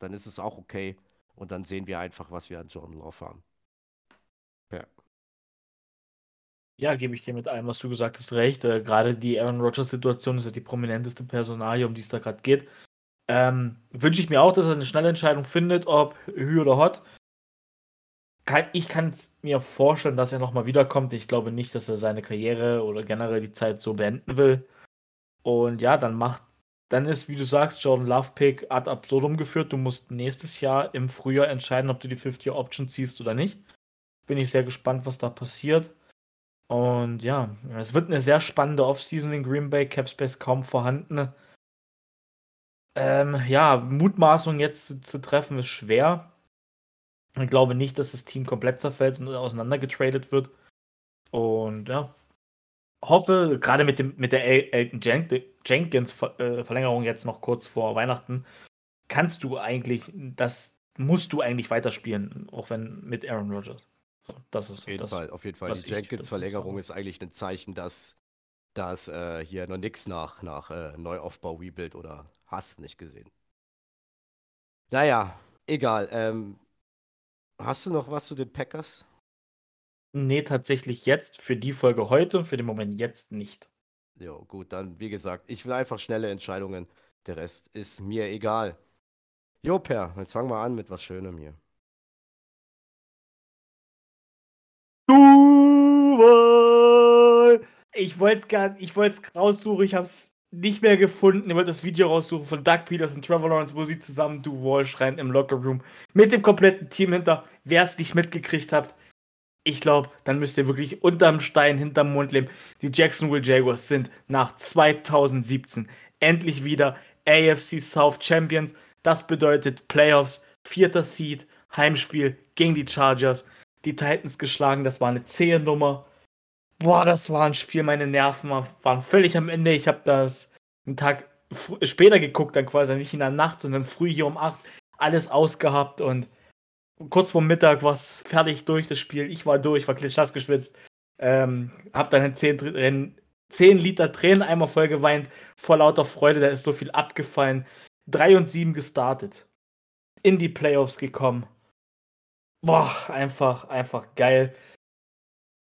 dann ist es auch okay. Und dann sehen wir einfach, was wir an Jordan Love haben. Ja. Ja, gebe ich dir mit allem, was du gesagt hast, recht. Äh, gerade die Aaron Rodgers-Situation ist ja die prominenteste Personalie, um die es da gerade geht. Ähm, Wünsche ich mir auch, dass er eine schnelle Entscheidung findet, ob Hü oder Hot. Kann, ich kann mir vorstellen, dass er nochmal wiederkommt. Ich glaube nicht, dass er seine Karriere oder generell die Zeit so beenden will. Und ja, dann macht, dann ist, wie du sagst, Jordan Love Pick ad absurdum geführt. Du musst nächstes Jahr im Frühjahr entscheiden, ob du die 50-Option ziehst oder nicht. Bin ich sehr gespannt, was da passiert. Und ja, es wird eine sehr spannende Offseason in Green Bay. Capspace kaum vorhanden. Ähm, ja, Mutmaßung jetzt zu, zu, treffen ist schwer. Ich glaube nicht, dass das Team komplett zerfällt und auseinandergetradet wird. Und ja, hoffe, gerade mit, dem, mit der Elton Jenkins-Verlängerung äh, jetzt noch kurz vor Weihnachten, kannst du eigentlich, das musst du eigentlich weiterspielen, auch wenn mit Aaron Rodgers. So, das ist auf jeden das, Fall, auf jeden Fall. Die Jenkins-Verlängerung ist eigentlich ein Zeichen, dass, dass äh, hier noch nichts nach, nach äh, Neuaufbau, Rebuild oder Hast nicht gesehen. Naja, egal. Ähm, hast du noch was zu den Packers? Nee, tatsächlich jetzt, für die Folge heute und für den Moment jetzt nicht. Jo, gut, dann wie gesagt, ich will einfach schnelle Entscheidungen. Der Rest ist mir egal. Jo, Per, jetzt fangen wir an mit was Schönem hier. Duval! Ich wollte es gar ich wollte es raussuchen, ich habe es nicht mehr gefunden. Ich wollte das Video raussuchen von Doug Peters und Trevor Lawrence, wo sie zusammen Duval schreien im Lockerroom. Mit dem kompletten Team hinter. Wer es nicht mitgekriegt habt, ich glaube, dann müsst ihr wirklich unterm Stein, hinterm Mond leben. Die Jacksonville Jaguars sind nach 2017 endlich wieder AFC South Champions. Das bedeutet Playoffs, vierter Seed, Heimspiel gegen die Chargers. Die Titans geschlagen, das war eine zähe Nummer. Boah, das war ein Spiel, meine Nerven waren völlig am Ende. Ich habe das einen Tag später geguckt, dann quasi nicht in der Nacht, sondern früh hier um 8 alles ausgehabt und kurz vor Mittag war es fertig durch das Spiel. Ich war durch, war klitschnass geschwitzt. Ähm, hab dann in 10, 10 Liter Tränen einmal voll geweint, vor lauter Freude, da ist so viel abgefallen. 3 und 7 gestartet. In die Playoffs gekommen. Boah, einfach, einfach geil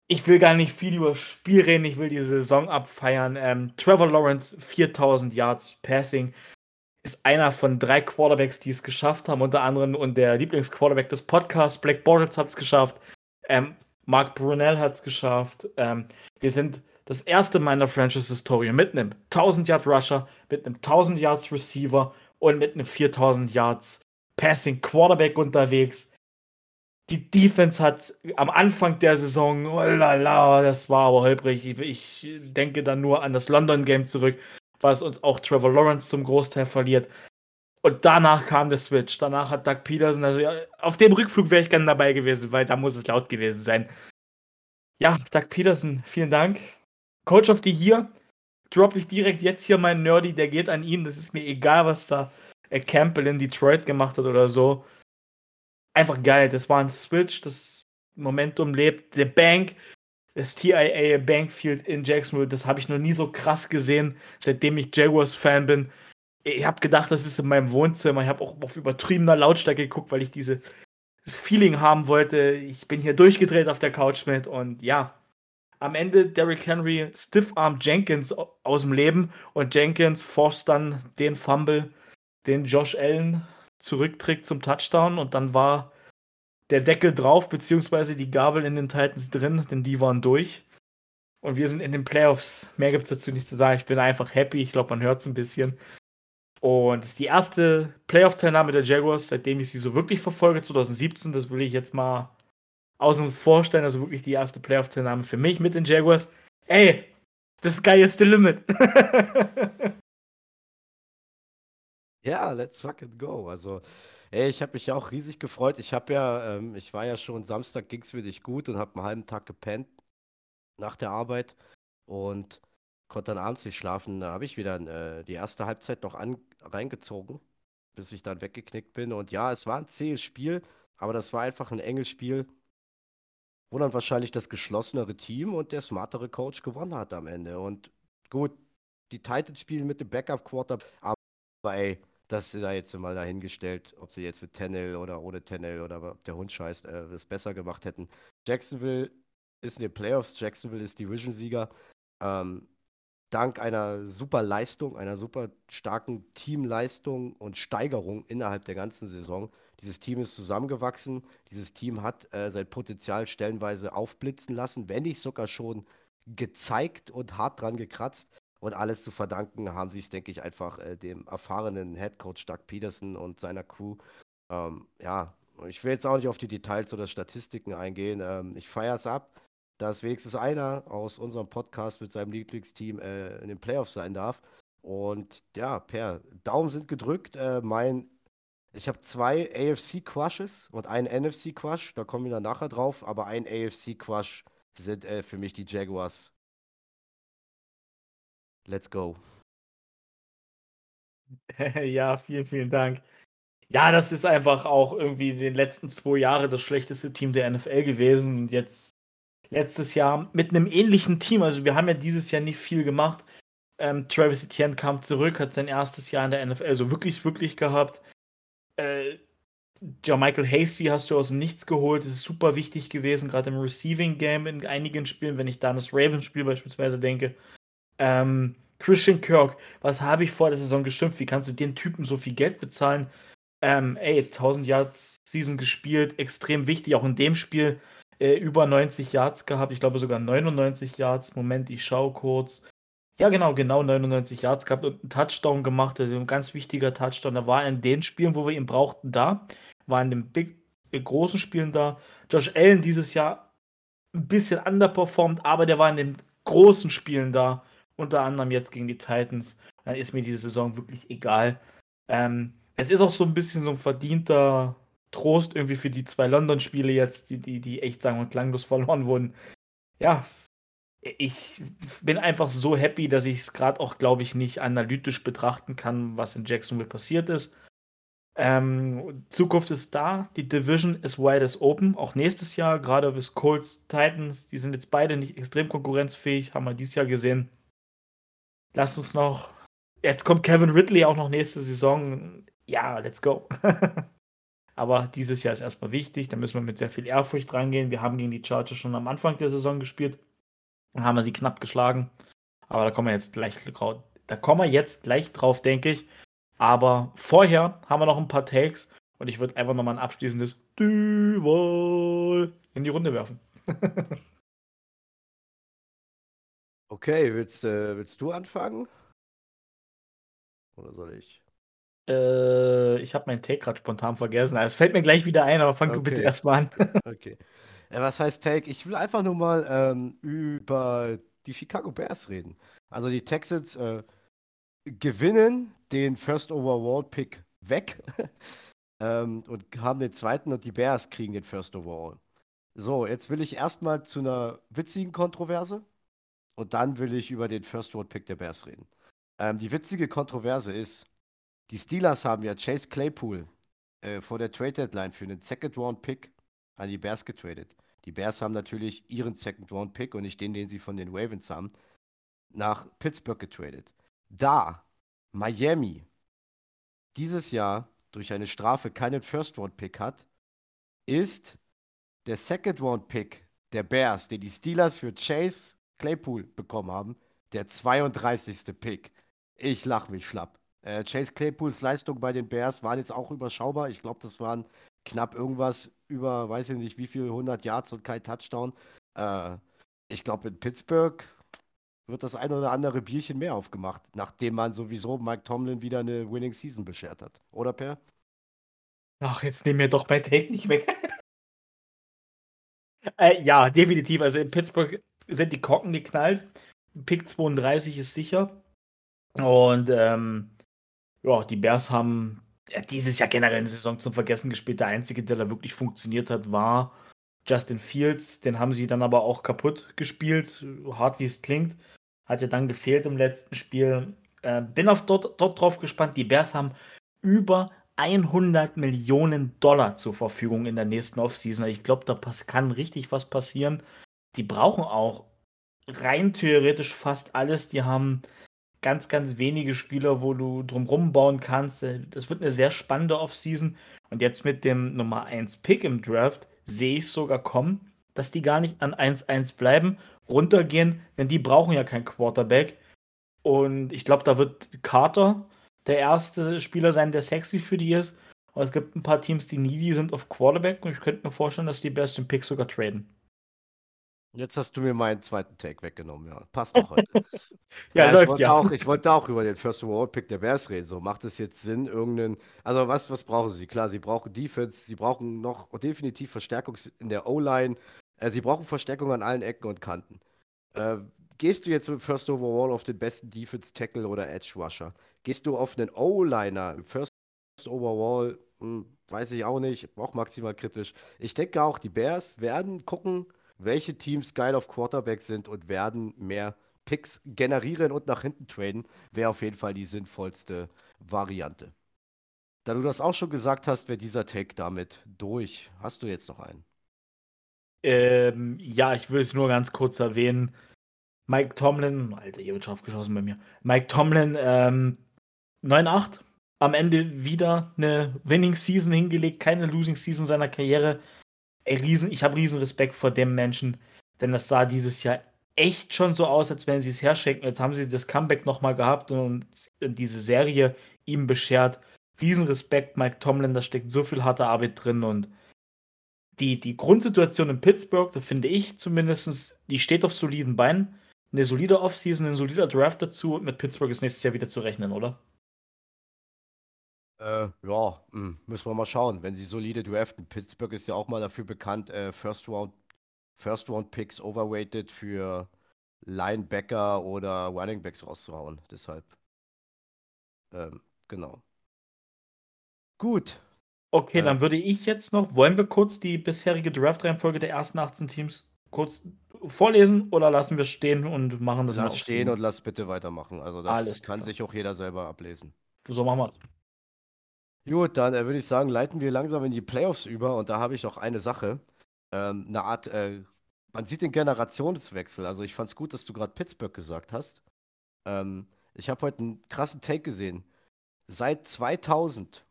ich will gar nicht viel über das Spiel reden, ich will die Saison abfeiern. Ähm, Trevor Lawrence, 4000 Yards Passing, ist einer von drei Quarterbacks, die es geschafft haben, unter anderem und der Lieblingsquarterback des Podcasts, Black Bortles, hat es geschafft. Ähm, Mark Brunell hat es geschafft. Ähm, wir sind das erste Mal in der Franchise-Historie mit einem 1000 Yard Rusher, mit einem 1000 Yards Receiver und mit einem 4000 Yards Passing Quarterback unterwegs die Defense hat am Anfang der Saison, oh lala, das war aber holprig. Ich, denke dann nur an das London Game zurück, was uns auch Trevor Lawrence zum Großteil verliert. Und danach kam der Switch. Danach hat Doug Peterson, also ja, auf dem Rückflug wäre ich gerne dabei gewesen, weil da muss es laut gewesen sein. Ja, Doug Peterson, vielen Dank. Coach of the Year, droppe ich direkt jetzt hier meinen Nerdy, der geht an ihn. Das ist mir egal, was da Campbell in Detroit gemacht hat oder so einfach geil. Das war ein Switch, das Momentum lebt. Der Bank, das TIA Bankfield in Jacksonville, das habe ich noch nie so krass gesehen, seitdem ich Jaguars-Fan bin. Ich habe gedacht, das ist in meinem Wohnzimmer. Ich habe auch auf übertriebener Lautstärke geguckt, weil ich dieses Feeling haben wollte. Ich bin hier durchgedreht auf der Couch mit und ja, am Ende Derrick Henry Stiffarm Jenkins aus dem Leben und Jenkins forst dann den Fumble, den Josh Allen zurückträgt zum Touchdown und dann war der Deckel drauf, beziehungsweise die Gabel in den Titans drin, denn die waren durch. Und wir sind in den Playoffs. Mehr gibt es dazu nicht zu sagen. Ich bin einfach happy. Ich glaube, man hört es ein bisschen. Und es ist die erste Playoff-Teilnahme der Jaguars, seitdem ich sie so wirklich verfolge, 2017. Das will ich jetzt mal außen vorstellen. Also wirklich die erste Playoff-Teilnahme für mich mit den Jaguars. Ey, das sky is the limit. *laughs* ja, let's fucking go. Also, ey, ich habe mich auch riesig gefreut. Ich habe ja, ähm, ich war ja schon Samstag, ging es wirklich gut und habe einen halben Tag gepennt nach der Arbeit und konnte dann abends nicht schlafen. Da habe ich wieder äh, die erste Halbzeit noch an, reingezogen, bis ich dann weggeknickt bin. Und ja, es war ein zähes Spiel, aber das war einfach ein enges Spiel, wo dann wahrscheinlich das geschlossenere Team und der smartere Coach gewonnen hat am Ende. Und gut, die Titans spielen mit dem Backup-Quarter, aber ey, das ist ja jetzt mal dahingestellt, ob sie jetzt mit Tennel oder ohne Tennel oder ob der Hund scheißt, äh, es besser gemacht hätten. Jacksonville ist in den Playoffs, Jacksonville ist Division-Sieger. Ähm, dank einer super Leistung, einer super starken Teamleistung und Steigerung innerhalb der ganzen Saison. Dieses Team ist zusammengewachsen. Dieses Team hat äh, sein Potenzial stellenweise aufblitzen lassen, wenn nicht sogar schon gezeigt und hart dran gekratzt. Und alles zu verdanken haben sie es, denke ich, einfach äh, dem erfahrenen Headcoach Doug Peterson und seiner Crew. Ähm, ja, ich will jetzt auch nicht auf die Details oder Statistiken eingehen. Ähm, ich feiere es ab dass wenigstens einer aus unserem Podcast mit seinem Lieblingsteam äh, in den Playoffs sein darf. Und ja, Per, Daumen sind gedrückt. Äh, mein, ich habe zwei AFC-Crushes und einen NFC-Crush, da kommen wir dann nachher drauf, aber ein AFC-Crush sind äh, für mich die Jaguars. Let's go. *laughs* ja, vielen, vielen Dank. Ja, das ist einfach auch irgendwie in den letzten zwei Jahren das schlechteste Team der NFL gewesen. Und jetzt letztes Jahr mit einem ähnlichen Team. Also wir haben ja dieses Jahr nicht viel gemacht. Ähm, Travis Etienne kam zurück, hat sein erstes Jahr in der NFL so wirklich, wirklich gehabt. Äh, Michael Hasty hast du aus dem Nichts geholt. Das ist super wichtig gewesen, gerade im Receiving Game in einigen Spielen, wenn ich da an das Ravens-Spiel beispielsweise denke. Ähm, Christian Kirk, was habe ich vor der Saison geschimpft? Wie kannst du den Typen so viel Geld bezahlen? Ähm, ey, 1000 Yards Season gespielt, extrem wichtig, auch in dem Spiel äh, über 90 Yards gehabt. Ich glaube sogar 99 Yards. Moment, ich schaue kurz. Ja, genau, genau 99 Yards gehabt und einen Touchdown gemacht. Also ein ganz wichtiger Touchdown. Da war er in den Spielen, wo wir ihn brauchten, da. War in den big, äh, großen Spielen da. Josh Allen dieses Jahr ein bisschen underperformed, aber der war in den großen Spielen da. Unter anderem jetzt gegen die Titans. Dann ist mir diese Saison wirklich egal. Ähm, es ist auch so ein bisschen so ein verdienter Trost irgendwie für die zwei London-Spiele jetzt, die, die, die echt sagen und klanglos *laughs* verloren wurden. Ja, ich bin einfach so happy, dass ich es gerade auch, glaube ich, nicht analytisch betrachten kann, was in Jacksonville passiert ist. Ähm, Zukunft ist da, die Division ist wide as open, auch nächstes Jahr, gerade bis Colts, Titans, die sind jetzt beide nicht extrem konkurrenzfähig, haben wir dieses Jahr gesehen. Lass uns noch, jetzt kommt Kevin Ridley auch noch nächste Saison. Ja, let's go. *laughs* Aber dieses Jahr ist erstmal wichtig. Da müssen wir mit sehr viel Ehrfurcht rangehen. Wir haben gegen die Chargers schon am Anfang der Saison gespielt. Dann haben wir sie knapp geschlagen. Aber da kommen wir jetzt gleich, da kommen wir jetzt gleich drauf, denke ich. Aber vorher haben wir noch ein paar Takes und ich würde einfach nochmal ein abschließendes Duval in die Runde werfen. *laughs* okay, willst, äh, willst du anfangen? Oder soll ich? Äh, ich habe meinen Take gerade spontan vergessen. Also, es fällt mir gleich wieder ein, aber fang okay. du bitte erstmal an. *laughs* okay. Ja, was heißt Take? Ich will einfach nur mal ähm, über die Chicago Bears reden. Also die Texans äh, gewinnen den First Overall Pick weg *laughs* ähm, und haben den zweiten und die Bears kriegen den First Overall. So, jetzt will ich erstmal zu einer witzigen Kontroverse und dann will ich über den First Round Pick der Bears reden. Ähm, die witzige Kontroverse ist, die Steelers haben ja Chase Claypool äh, vor der Trade Deadline für einen Second Round Pick an die Bears getradet. Die Bears haben natürlich ihren Second Round Pick und nicht den, den sie von den Ravens haben, nach Pittsburgh getradet. Da Miami dieses Jahr durch eine Strafe keinen First Round Pick hat, ist der Second Round Pick der Bears, den die Steelers für Chase Claypool bekommen haben, der 32. Pick. Ich lach mich schlapp. Äh, Chase Claypools Leistung bei den Bears waren jetzt auch überschaubar. Ich glaube, das waren knapp irgendwas über, weiß ich nicht, wie viel, 100 Yards und kein Touchdown. Äh, ich glaube, in Pittsburgh wird das ein oder andere Bierchen mehr aufgemacht, nachdem man sowieso Mike Tomlin wieder eine Winning Season beschert hat. Oder, Per? Ach, jetzt nehmen wir doch mein Take nicht weg. *laughs* äh, ja, definitiv. Also in Pittsburgh sind die Korken geknallt. Pick 32 ist sicher. Und ähm, ja, die Bears haben ja, dieses Jahr generell eine Saison zum Vergessen gespielt. Der einzige, der da wirklich funktioniert hat, war Justin Fields. Den haben sie dann aber auch kaputt gespielt, hart wie es klingt. Hat ja dann gefehlt im letzten Spiel. Äh, bin auf dort, dort drauf gespannt. Die Bears haben über 100 Millionen Dollar zur Verfügung in der nächsten Offseason. Ich glaube, da kann richtig was passieren. Die brauchen auch rein theoretisch fast alles. Die haben ganz, ganz wenige Spieler, wo du drumrum bauen kannst. Das wird eine sehr spannende Offseason. Und jetzt mit dem Nummer 1 Pick im Draft sehe ich sogar kommen, dass die gar nicht an 1-1 bleiben, runtergehen, denn die brauchen ja keinen Quarterback. Und ich glaube, da wird Carter der erste Spieler sein, der sexy für die ist. Aber es gibt ein paar Teams, die needy sind auf Quarterback und ich könnte mir vorstellen, dass die besten Pick sogar traden. Jetzt hast du mir meinen zweiten Take weggenommen, ja. Passt doch heute. *laughs* ja, ja, läuft ich wollte ja. auch, ich wollte auch über den First Overall Pick der Bears reden. So, macht es jetzt Sinn, irgendeinen. Also, was, was brauchen sie? Klar, sie brauchen Defense, sie brauchen noch definitiv Verstärkung in der O-Line. Äh, sie brauchen Verstärkung an allen Ecken und Kanten. Äh, gehst du jetzt mit First Overall auf den besten Defense Tackle oder Edge Rusher? Gehst du auf einen O-Liner, First Overall, hm, weiß ich auch nicht, auch maximal kritisch. Ich denke auch, die Bears werden gucken, welche Teams geil auf Quarterback sind und werden mehr Picks generieren und nach hinten traden, wäre auf jeden Fall die sinnvollste Variante. Da du das auch schon gesagt hast, wäre dieser Take damit durch. Hast du jetzt noch einen? Ähm, ja, ich will es nur ganz kurz erwähnen. Mike Tomlin, Alter, hier wird scharf geschossen bei mir. Mike Tomlin, ähm, 9-8. Am Ende wieder eine Winning Season hingelegt, keine Losing Season seiner Karriere. Ey, riesen, ich habe riesen Respekt vor dem Menschen, denn das sah dieses Jahr echt schon so aus, als wenn sie es herschenken. Jetzt haben sie das Comeback nochmal gehabt und diese Serie ihm beschert. Riesen Respekt, Mike Tomlin, da steckt so viel harte Arbeit drin und die, die Grundsituation in Pittsburgh, da finde ich zumindest, die steht auf soliden Beinen. Eine solide Offseason, ein solider Draft dazu und mit Pittsburgh ist nächstes Jahr wieder zu rechnen, oder? Äh, ja, hm, müssen wir mal schauen. Wenn sie solide draften. Pittsburgh ist ja auch mal dafür bekannt, äh, First Round, First Round Picks overweighted für Linebacker oder Running Backs rauszuhauen. Deshalb. Ähm, genau. Gut. Okay, Äh. dann würde ich jetzt noch, wollen wir kurz die bisherige Draft-Reihenfolge der ersten 18 Teams kurz vorlesen oder lassen wir stehen und machen das Lass stehen und lass bitte weitermachen. Also das Alles kann klar. sich auch jeder selber ablesen. So machen wir es. Gut, dann äh, würde ich sagen, leiten wir langsam in die Playoffs über und da habe ich noch eine Sache. Ähm, eine Art, äh, man sieht den Generationswechsel. Also ich fand es gut, dass du gerade Pittsburgh gesagt hast. Ähm, ich habe heute einen krassen Take gesehen. Seit 2000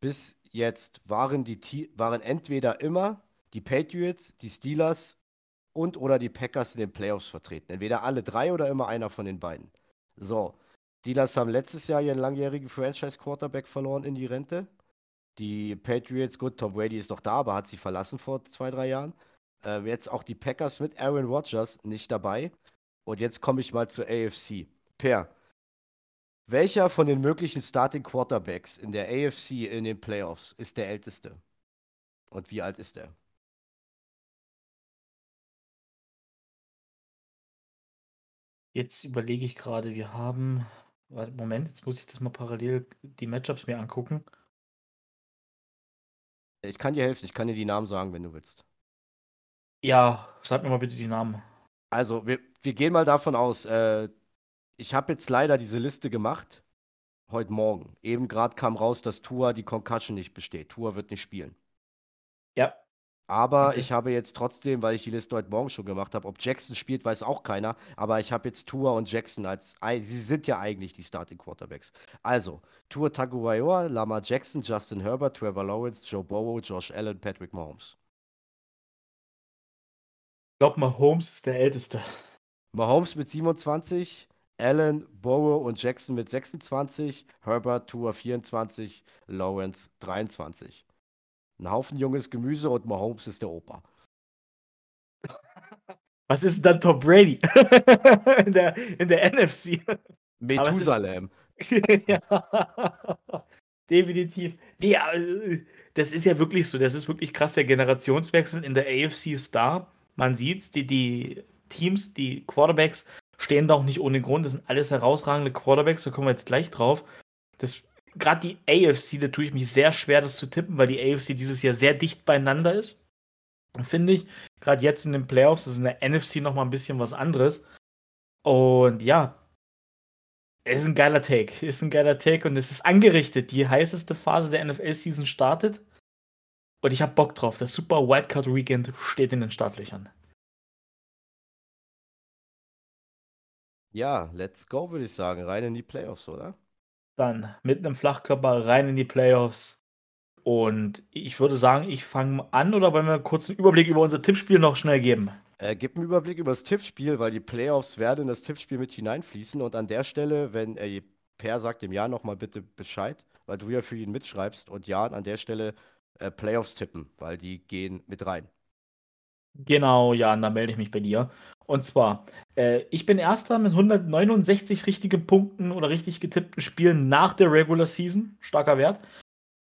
bis jetzt waren die Ti- waren entweder immer die Patriots, die Steelers und oder die Packers in den Playoffs vertreten. Entweder alle drei oder immer einer von den beiden. So, Steelers haben letztes Jahr ihren langjährigen Franchise-Quarterback verloren in die Rente. Die Patriots, gut, Tom Brady ist noch da, aber hat sie verlassen vor zwei, drei Jahren. Äh, jetzt auch die Packers mit Aaron Rodgers nicht dabei. Und jetzt komme ich mal zur AFC. Per, welcher von den möglichen Starting Quarterbacks in der AFC in den Playoffs ist der älteste? Und wie alt ist er? Jetzt überlege ich gerade, wir haben. Warte, Moment, jetzt muss ich das mal parallel die Matchups mir angucken. Ich kann dir helfen, ich kann dir die Namen sagen, wenn du willst. Ja, sag mir mal bitte die Namen. Also, wir, wir gehen mal davon aus, äh, ich habe jetzt leider diese Liste gemacht, heute Morgen. Eben gerade kam raus, dass Tua die Concussion nicht besteht. Tua wird nicht spielen. Ja, Aber Okay. ich habe jetzt trotzdem, weil ich die Liste heute Morgen schon gemacht habe, ob Jackson spielt, weiß auch keiner. Aber ich habe jetzt Tua und Jackson als, sie sind ja eigentlich die Starting Quarterbacks. Also, Tua Tagovailoa, Lamar Jackson, Justin Herbert, Trevor Lawrence, Joe Burrow, Josh Allen, Patrick Mahomes. Ich glaube, Mahomes ist der Älteste. Mahomes mit 27, Allen, Burrow und Jackson mit 26, Herbert, Tour 24, Lawrence 23. Ein Haufen junges Gemüse und Mahomes ist der Opa. *laughs* Was ist dann Tom Brady *laughs* in, der, in der NFC? Methusalem. *laughs* ja, definitiv. Nee, das ist ja wirklich so. Das ist wirklich krass. Der Generationswechsel in der AFC ist da. Man sieht die, die Teams, die Quarterbacks stehen da auch nicht ohne Grund. Das sind alles herausragende Quarterbacks. Da kommen wir jetzt gleich drauf. Gerade die AFC, da tue ich mich sehr schwer, das zu tippen, weil die AFC dieses Jahr sehr dicht beieinander ist. Finde ich. Gerade jetzt in den Playoffs, das ist in der NFC nochmal ein bisschen was anderes. Und ja, es ist ein geiler Take. Ist ein geiler Take und es ist angerichtet. Die heißeste Phase der NFL-Season startet. Und ich habe Bock drauf. Das Super Wildcard Weekend steht in den Startlöchern. Ja, let's go, würde ich sagen. Rein in die Playoffs, oder? Dann mit einem Flachkörper rein in die Playoffs. Und ich würde sagen, ich fange an oder wollen wir kurz einen Überblick über unser Tippspiel noch schnell geben? Äh, gib einen Überblick über das Tippspiel, weil die Playoffs werden in das Tippspiel mit hineinfließen. Und an der Stelle, wenn äh, Per sagt dem Jan nochmal bitte Bescheid, weil du ja für ihn mitschreibst. Und Jan an der Stelle äh, Playoffs tippen, weil die gehen mit rein. Genau, Jan, da melde ich mich bei dir. Und zwar, äh, ich bin Erster mit 169 richtigen Punkten oder richtig getippten Spielen nach der Regular Season. Starker Wert.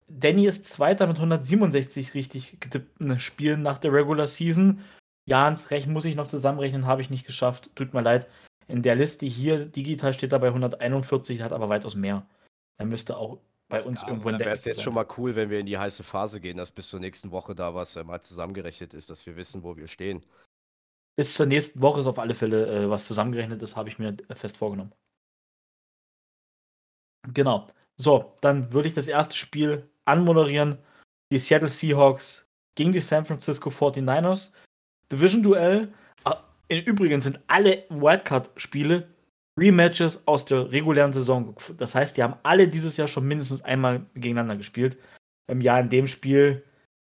Danny ist Zweiter mit 167 richtig getippten Spielen nach der Regular Season. Jans Recht muss ich noch zusammenrechnen, habe ich nicht geschafft. Tut mir leid. In der Liste hier digital steht er bei 141, hat aber weitaus mehr. Er müsste auch bei uns ja, irgendwo in der Wäre es jetzt schon mal cool, wenn wir in die heiße Phase gehen, dass bis zur nächsten Woche da was äh, mal zusammengerechnet ist, dass wir wissen, wo wir stehen. Bis zur nächsten Woche ist auf alle Fälle äh, was zusammengerechnet ist, habe ich mir fest vorgenommen. Genau. So, dann würde ich das erste Spiel anmoderieren. Die Seattle Seahawks gegen die San Francisco 49ers. Division-Duell. Ah, Im Übrigen sind alle Wildcard-Spiele Rematches aus der regulären Saison. Das heißt, die haben alle dieses Jahr schon mindestens einmal gegeneinander gespielt. Im Jahr in dem Spiel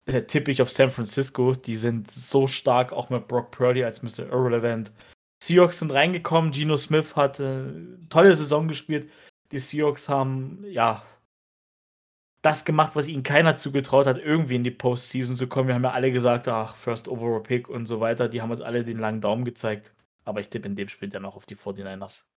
äh, tippe ich auf San Francisco. Die sind so stark, auch mit Brock Purdy als Mr. Irrelevant. Seahawks sind reingekommen. Geno Smith hat eine tolle Saison gespielt. Die Seahawks haben, ja, das gemacht, was ihnen keiner zugetraut hat, irgendwie in die Postseason zu kommen. Wir haben ja alle gesagt, ach, First Overall Pick und so weiter. Die haben uns alle den langen Daumen gezeigt. Aber ich tippe in dem Spiel dann auch auf die 49ers.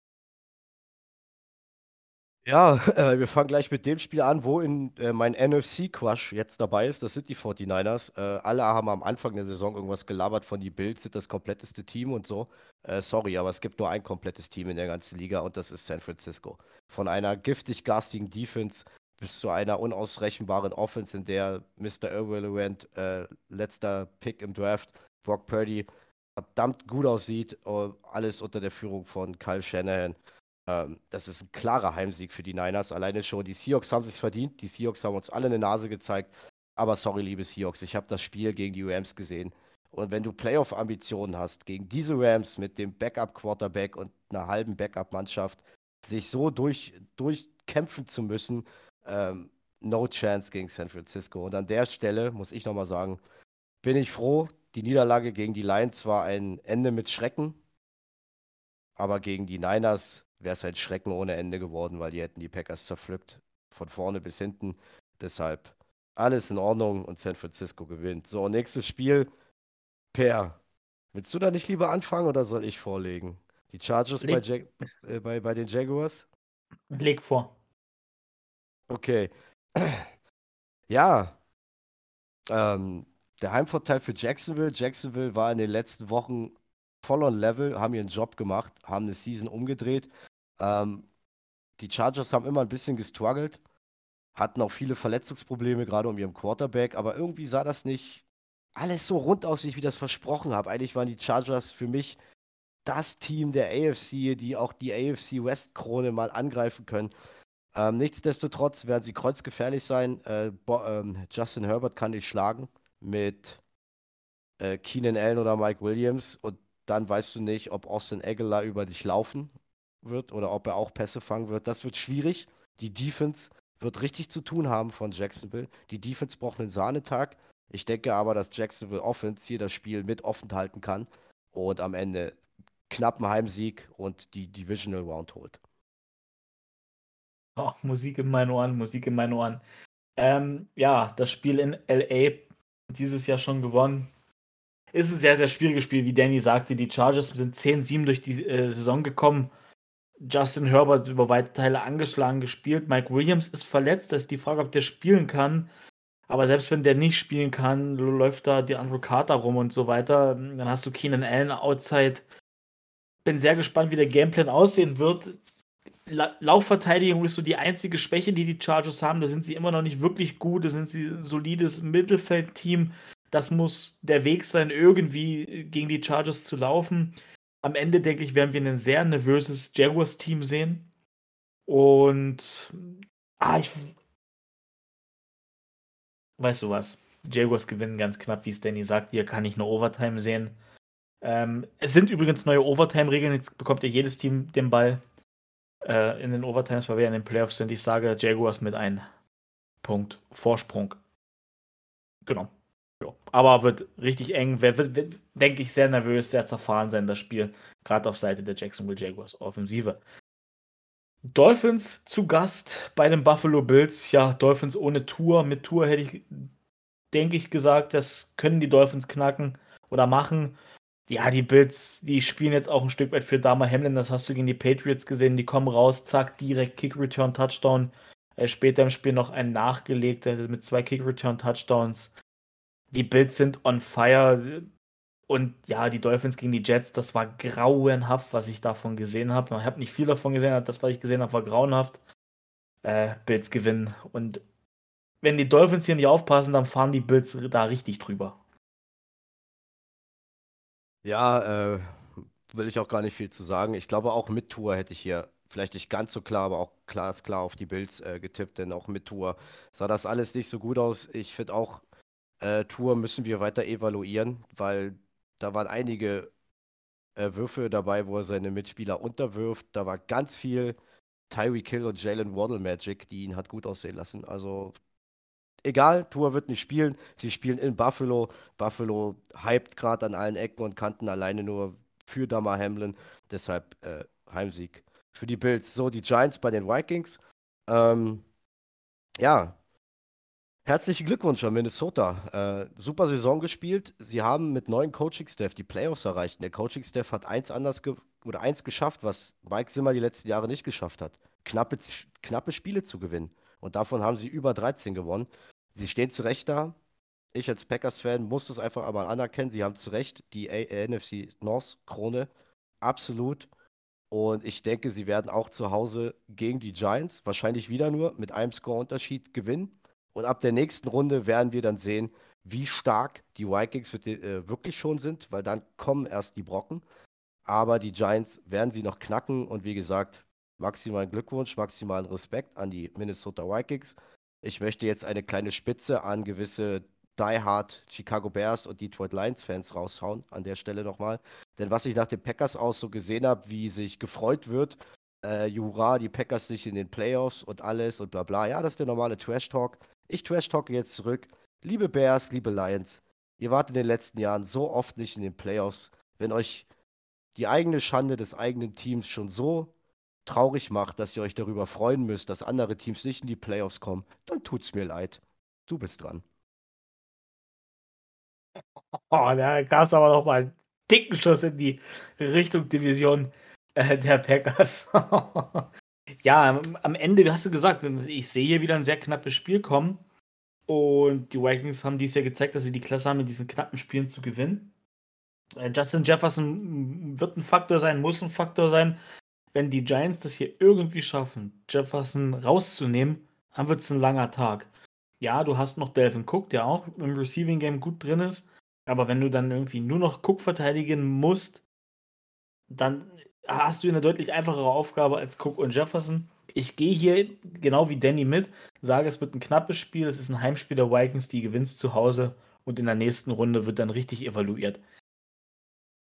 Ja, *laughs* äh, wir fangen gleich mit dem Spiel an, wo in äh, mein NFC-Crush jetzt dabei ist. Das sind die 49ers. Äh, alle haben am Anfang der Saison irgendwas gelabert von die Bills, sind das kompletteste Team und so. Äh, sorry, aber es gibt nur ein komplettes Team in der ganzen Liga und das ist San Francisco. Von einer giftig garstigen Defense bis zu einer unausrechenbaren Offense, in der Mr. Irrelevant, äh, letzter Pick im Draft, Brock Purdy, verdammt gut aussieht. Äh, alles unter der Führung von Kyle Shanahan. Ähm, das ist ein klarer Heimsieg für die Niners. Alleine schon, die Seahawks haben sich verdient. Die Seahawks haben uns alle eine Nase gezeigt. Aber sorry, liebe Seahawks, ich habe das Spiel gegen die Rams gesehen. Und wenn du Playoff-Ambitionen hast, gegen diese Rams mit dem Backup-Quarterback und einer halben Backup-Mannschaft, sich so durch, durchkämpfen zu müssen, ähm, no chance gegen San Francisco. Und an der Stelle muss ich nochmal sagen, bin ich froh. Die Niederlage gegen die Lions war ein Ende mit Schrecken. Aber gegen die Niners wäre es ein Schrecken ohne Ende geworden, weil die hätten die Packers zerpflückt. Von vorne bis hinten. Deshalb alles in Ordnung und San Francisco gewinnt. So, nächstes Spiel. Per, willst du da nicht lieber anfangen oder soll ich vorlegen? Die Chargers bei, Jag äh, bei, bei den Jaguars? Leg vor. Okay. *clears throat* Ja. Ähm, der Heimvorteil für Jacksonville. Jacksonville war in den letzten Wochen voll on level, haben ihren Job gemacht, haben eine Season umgedreht. Ähm, die Chargers haben immer ein bisschen gestruggelt, hatten auch viele Verletzungsprobleme, gerade um ihren Quarterback, aber irgendwie sah das nicht alles so rund aus, wie ich das versprochen habe. Eigentlich waren die Chargers für mich das Team der AFC, die auch die AFC West Krone mal angreifen können. Ähm, nichtsdestotrotz werden sie kreuzgefährlich sein. Äh, ähm, Justin Herbert kann dich schlagen mit äh, Keenan Allen oder Mike Williams und dann weißt du nicht, ob Austin Aguilar über dich laufen wird oder ob er auch Pässe fangen wird. Das wird schwierig. Die Defense wird richtig zu tun haben von Jacksonville. Die Defense braucht einen Sahnetag. Ich denke aber, dass Jacksonville Offense hier das Spiel mit offen halten kann. und am Ende knappen Heimsieg und die Divisional Round holt. Oh, Musik in meinen Ohren, Musik in meinen Ohren. Ähm, ja, das Spiel in LA dieses Jahr schon gewonnen. Ist ein sehr, sehr schwieriges Spiel, wie Danny sagte. Die Chargers sind 10-7 durch die äh, Saison gekommen. Justin Herbert über weite Teile angeschlagen gespielt. Mike Williams ist verletzt. Da ist die Frage, ob der spielen kann. Aber selbst wenn der nicht spielen kann, läuft da die Andrew Carter rum und so weiter. Dann hast du Keenan Allen outside. Bin sehr gespannt, wie der Gameplan aussehen wird. La Laufverteidigung ist so die einzige Schwäche, die die Chargers haben. Da sind sie immer noch nicht wirklich gut. Da sind sie ein solides Mittelfeldteam. Das muss der Weg sein, irgendwie gegen die Chargers zu laufen. Am Ende, denke ich, werden wir ein sehr nervöses Jaguars-Team sehen. Und ah, ich. Weißt du was? Jaguars gewinnen ganz knapp, wie es Danny sagt. Hier kann ich eine Overtime sehen. Ähm, es sind übrigens neue Overtime-Regeln. Jetzt bekommt ja jedes Team den Ball äh, in den Overtimes, weil wir in den Playoffs sind. Ich sage Jaguars mit einem Punkt Vorsprung. Genau. Ja. Aber wird richtig eng. Wird, wird, wird denke ich, sehr nervös, sehr zerfahren sein, das Spiel. Gerade auf Seite der Jacksonville Jaguars Offensive. Dolphins zu Gast bei den Buffalo Bills. Ja, Dolphins ohne Tour. Mit Tour hätte ich, denke ich, gesagt, das können die Dolphins knacken oder machen ja, die Bills, die spielen jetzt auch ein Stück weit für Dama Hamlin. Das hast du gegen die Patriots gesehen. Die kommen raus, zack, direkt Kick-Return, Touchdown. Äh, später im Spiel noch ein nachgelegter mit zwei Kick-Return, Touchdowns. Die Bills sind on fire. Und ja, die Dolphins gegen die Jets, das war grauenhaft, was ich davon gesehen habe. Ich habe nicht viel davon gesehen, das, was ich gesehen habe, war grauenhaft. Äh, Bills gewinnen. Und wenn die Dolphins hier nicht aufpassen, dann fahren die Bills da richtig drüber. Ja, äh, will ich auch gar nicht viel zu sagen. Ich glaube, auch mit Tour hätte ich hier vielleicht nicht ganz so klar, aber auch klar ist klar auf die Bills äh, getippt, denn auch mit Tour sah das alles nicht so gut aus. Ich finde auch, äh, Tour müssen wir weiter evaluieren, weil da waren einige äh, Würfe dabei, wo er seine Mitspieler unterwirft. Da war ganz viel Tyreek Hill und Jalen Waddle Magic, die ihn hat gut aussehen lassen. Also egal, Tour wird nicht spielen. Sie spielen in Buffalo. Buffalo hypt gerade an allen Ecken und Kanten alleine nur für Damar Hamlin. Deshalb äh, Heimsieg für die Bills. So, die Giants bei den Vikings. Ähm, ja, herzlichen Glückwunsch an Minnesota. Äh, super Saison gespielt. Sie haben mit neuen Coaching-Staff die Playoffs erreicht. Der Coaching-Staff hat eins anders oder eins geschafft, was Mike Zimmer die letzten Jahre nicht geschafft hat. Knappe, knappe Spiele zu gewinnen. Und davon haben sie über 13 gewonnen. Sie stehen zu Recht da. Ich als Packers-Fan muss das einfach einmal anerkennen. Sie haben zu Recht die A NFC North-Krone. Absolut. Und ich denke, sie werden auch zu Hause gegen die Giants wahrscheinlich wieder nur mit einem Score-Unterschied gewinnen. Und ab der nächsten Runde werden wir dann sehen, wie stark die Vikings äh, wirklich schon sind, weil dann kommen erst die Brocken. Aber die Giants werden sie noch knacken. Und wie gesagt, maximalen Glückwunsch, maximalen Respekt an die Minnesota Vikings. Ich möchte jetzt eine kleine Spitze an gewisse Die Hard Chicago Bears und Detroit Lions Fans raushauen, an der Stelle nochmal. Denn was ich nach den Packers aus so gesehen habe, wie sich gefreut wird, äh, Jura, die Packers sich in den Playoffs und alles und bla bla. Ja, das ist der normale Trash-Talk. Ich Trash-Talke jetzt zurück. Liebe Bears, liebe Lions, ihr wart in den letzten Jahren so oft nicht in den Playoffs. Wenn euch die eigene Schande des eigenen Teams schon so traurig macht, dass ihr euch darüber freuen müsst, dass andere Teams nicht in die Playoffs kommen, dann tut's mir leid. Du bist dran. Oh, da gab es aber noch mal einen dicken Schuss in die Richtung Division äh, der Packers. *laughs* ja, am, Ende hast du gesagt, ich sehe hier wieder ein sehr knappes Spiel kommen. Und die Vikings haben dies Jahr gezeigt, dass sie die Klasse haben, in diesen knappen Spielen zu gewinnen. Äh, Justin Jefferson wird ein Faktor sein, muss ein Faktor sein wenn die Giants das hier irgendwie schaffen, Jefferson rauszunehmen, dann wird es ein langer Tag. Ja, du hast noch Delvin Cook, der auch im Receiving Game gut drin ist, aber wenn du dann irgendwie nur noch Cook verteidigen musst, dann hast du eine deutlich einfachere Aufgabe als Cook und Jefferson. Ich gehe hier genau wie Danny mit, sage, es wird ein knappes Spiel, es ist ein Heimspiel der Vikings, die gewinnst zu Hause und in der nächsten Runde wird dann richtig evaluiert.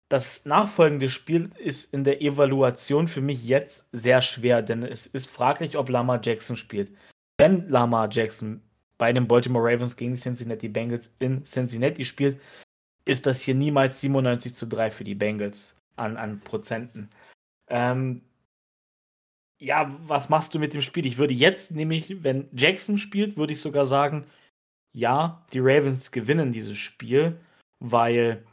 Das nachfolgende Spiel ist in der Evaluation für mich jetzt sehr schwer, denn es ist fraglich, ob Lamar Jackson spielt. Wenn Lamar Jackson bei den Baltimore Ravens gegen die Cincinnati Bengals in Cincinnati spielt, ist das hier niemals 97 zu 3 für die Bengals an, an Prozenten. Ähm, ja, was machst du mit dem Spiel? Ich würde jetzt nämlich, wenn Jackson spielt, würde ich sogar sagen, ja, die Ravens gewinnen dieses Spiel, weil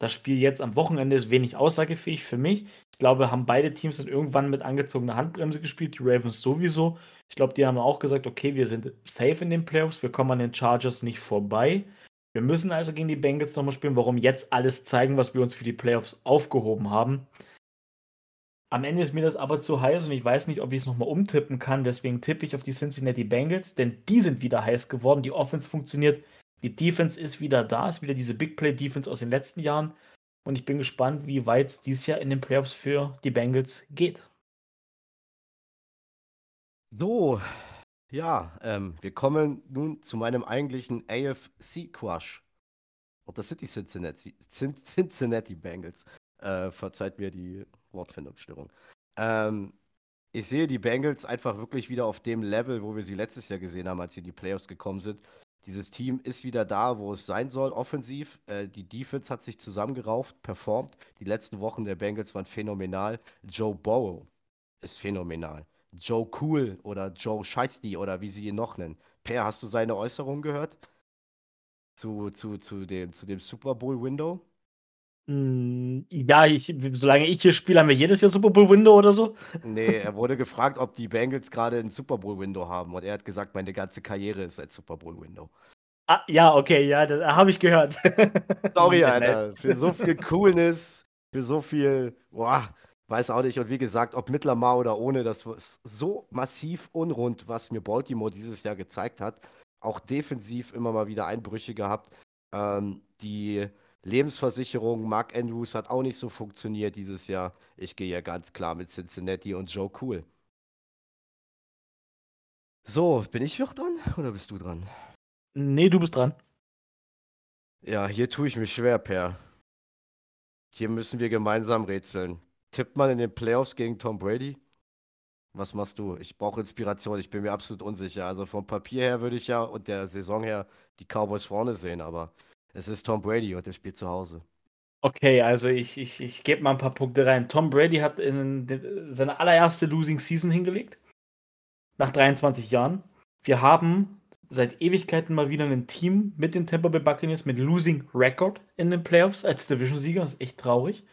das Spiel jetzt am Wochenende ist wenig aussagefähig für mich. Ich glaube, haben beide Teams dann irgendwann mit angezogener Handbremse gespielt, die Ravens sowieso. Ich glaube, die haben auch gesagt, okay, wir sind safe in den Playoffs, wir kommen an den Chargers nicht vorbei. Wir müssen also gegen die Bengals nochmal spielen. Warum jetzt alles zeigen, was wir uns für die Playoffs aufgehoben haben? Am Ende ist mir das aber zu heiß und ich weiß nicht, ob ich es nochmal umtippen kann. Deswegen tippe ich auf die Cincinnati Bengals, denn die sind wieder heiß geworden. Die Offense funktioniert. Die Defense ist wieder da, ist wieder diese Big Play Defense aus den letzten Jahren. Und ich bin gespannt, wie weit es dieses Jahr in den Playoffs für die Bengals geht. So, ja, ähm, wir kommen nun zu meinem eigentlichen AFC-Crush. Sind die Cincinnati, Cincinnati Bengals. Äh, verzeiht mir die Wortfindungsstörung. Ähm, ich sehe die Bengals einfach wirklich wieder auf dem Level, wo wir sie letztes Jahr gesehen haben, als sie in die Playoffs gekommen sind. Dieses Team ist wieder da, wo es sein soll, offensiv. Äh, die Defense hat sich zusammengerauft, performt. Die letzten Wochen der Bengals waren phänomenal. Joe Burrow ist phänomenal. Joe Cool oder Joe Scheisty oder wie sie ihn noch nennen. Per, hast du seine Äußerungen gehört? Zu, zu, zu, dem, zu dem Super Bowl-Window? Hm, ja, ich, solange ich hier spiele, haben wir jedes Jahr Super Bowl Window oder so. Nee, er *laughs* wurde gefragt, ob die Bengals gerade ein Super Bowl Window haben. Und er hat gesagt, meine ganze Karriere ist ein Super Bowl Window. Ah, ja, okay, ja, das habe ich gehört. *laughs* Sorry, Alter. Für so viel Coolness, für so viel, boah, weiß auch nicht. Und wie gesagt, ob mit Lamar oder ohne, das ist so massiv unrund, was mir Baltimore dieses Jahr gezeigt hat. Auch defensiv immer mal wieder Einbrüche gehabt. Ähm, die Lebensversicherung, Mark Andrews hat auch nicht so funktioniert dieses Jahr. Ich gehe ja ganz klar mit Cincinnati und Joe Cool. So, bin ich noch dran oder bist du dran? Nee, du bist dran. Ja, hier tue ich mich schwer, Per. Hier müssen wir gemeinsam rätseln. Tippt man in den Playoffs gegen Tom Brady? Was machst du? Ich brauche Inspiration, ich bin mir absolut unsicher. Also vom Papier her würde ich ja und der Saison her die Cowboys vorne sehen, aber es ist Tom Brady und er spielt zu Hause. Okay, also ich, ich, ich gebe mal ein paar Punkte rein. Tom Brady hat in seine allererste Losing Season hingelegt. Nach 23 Jahren. Wir haben seit Ewigkeiten mal wieder ein Team mit den Tampa Bay Buccaneers mit Losing Record in den Playoffs als Division-Sieger. Das ist echt traurig.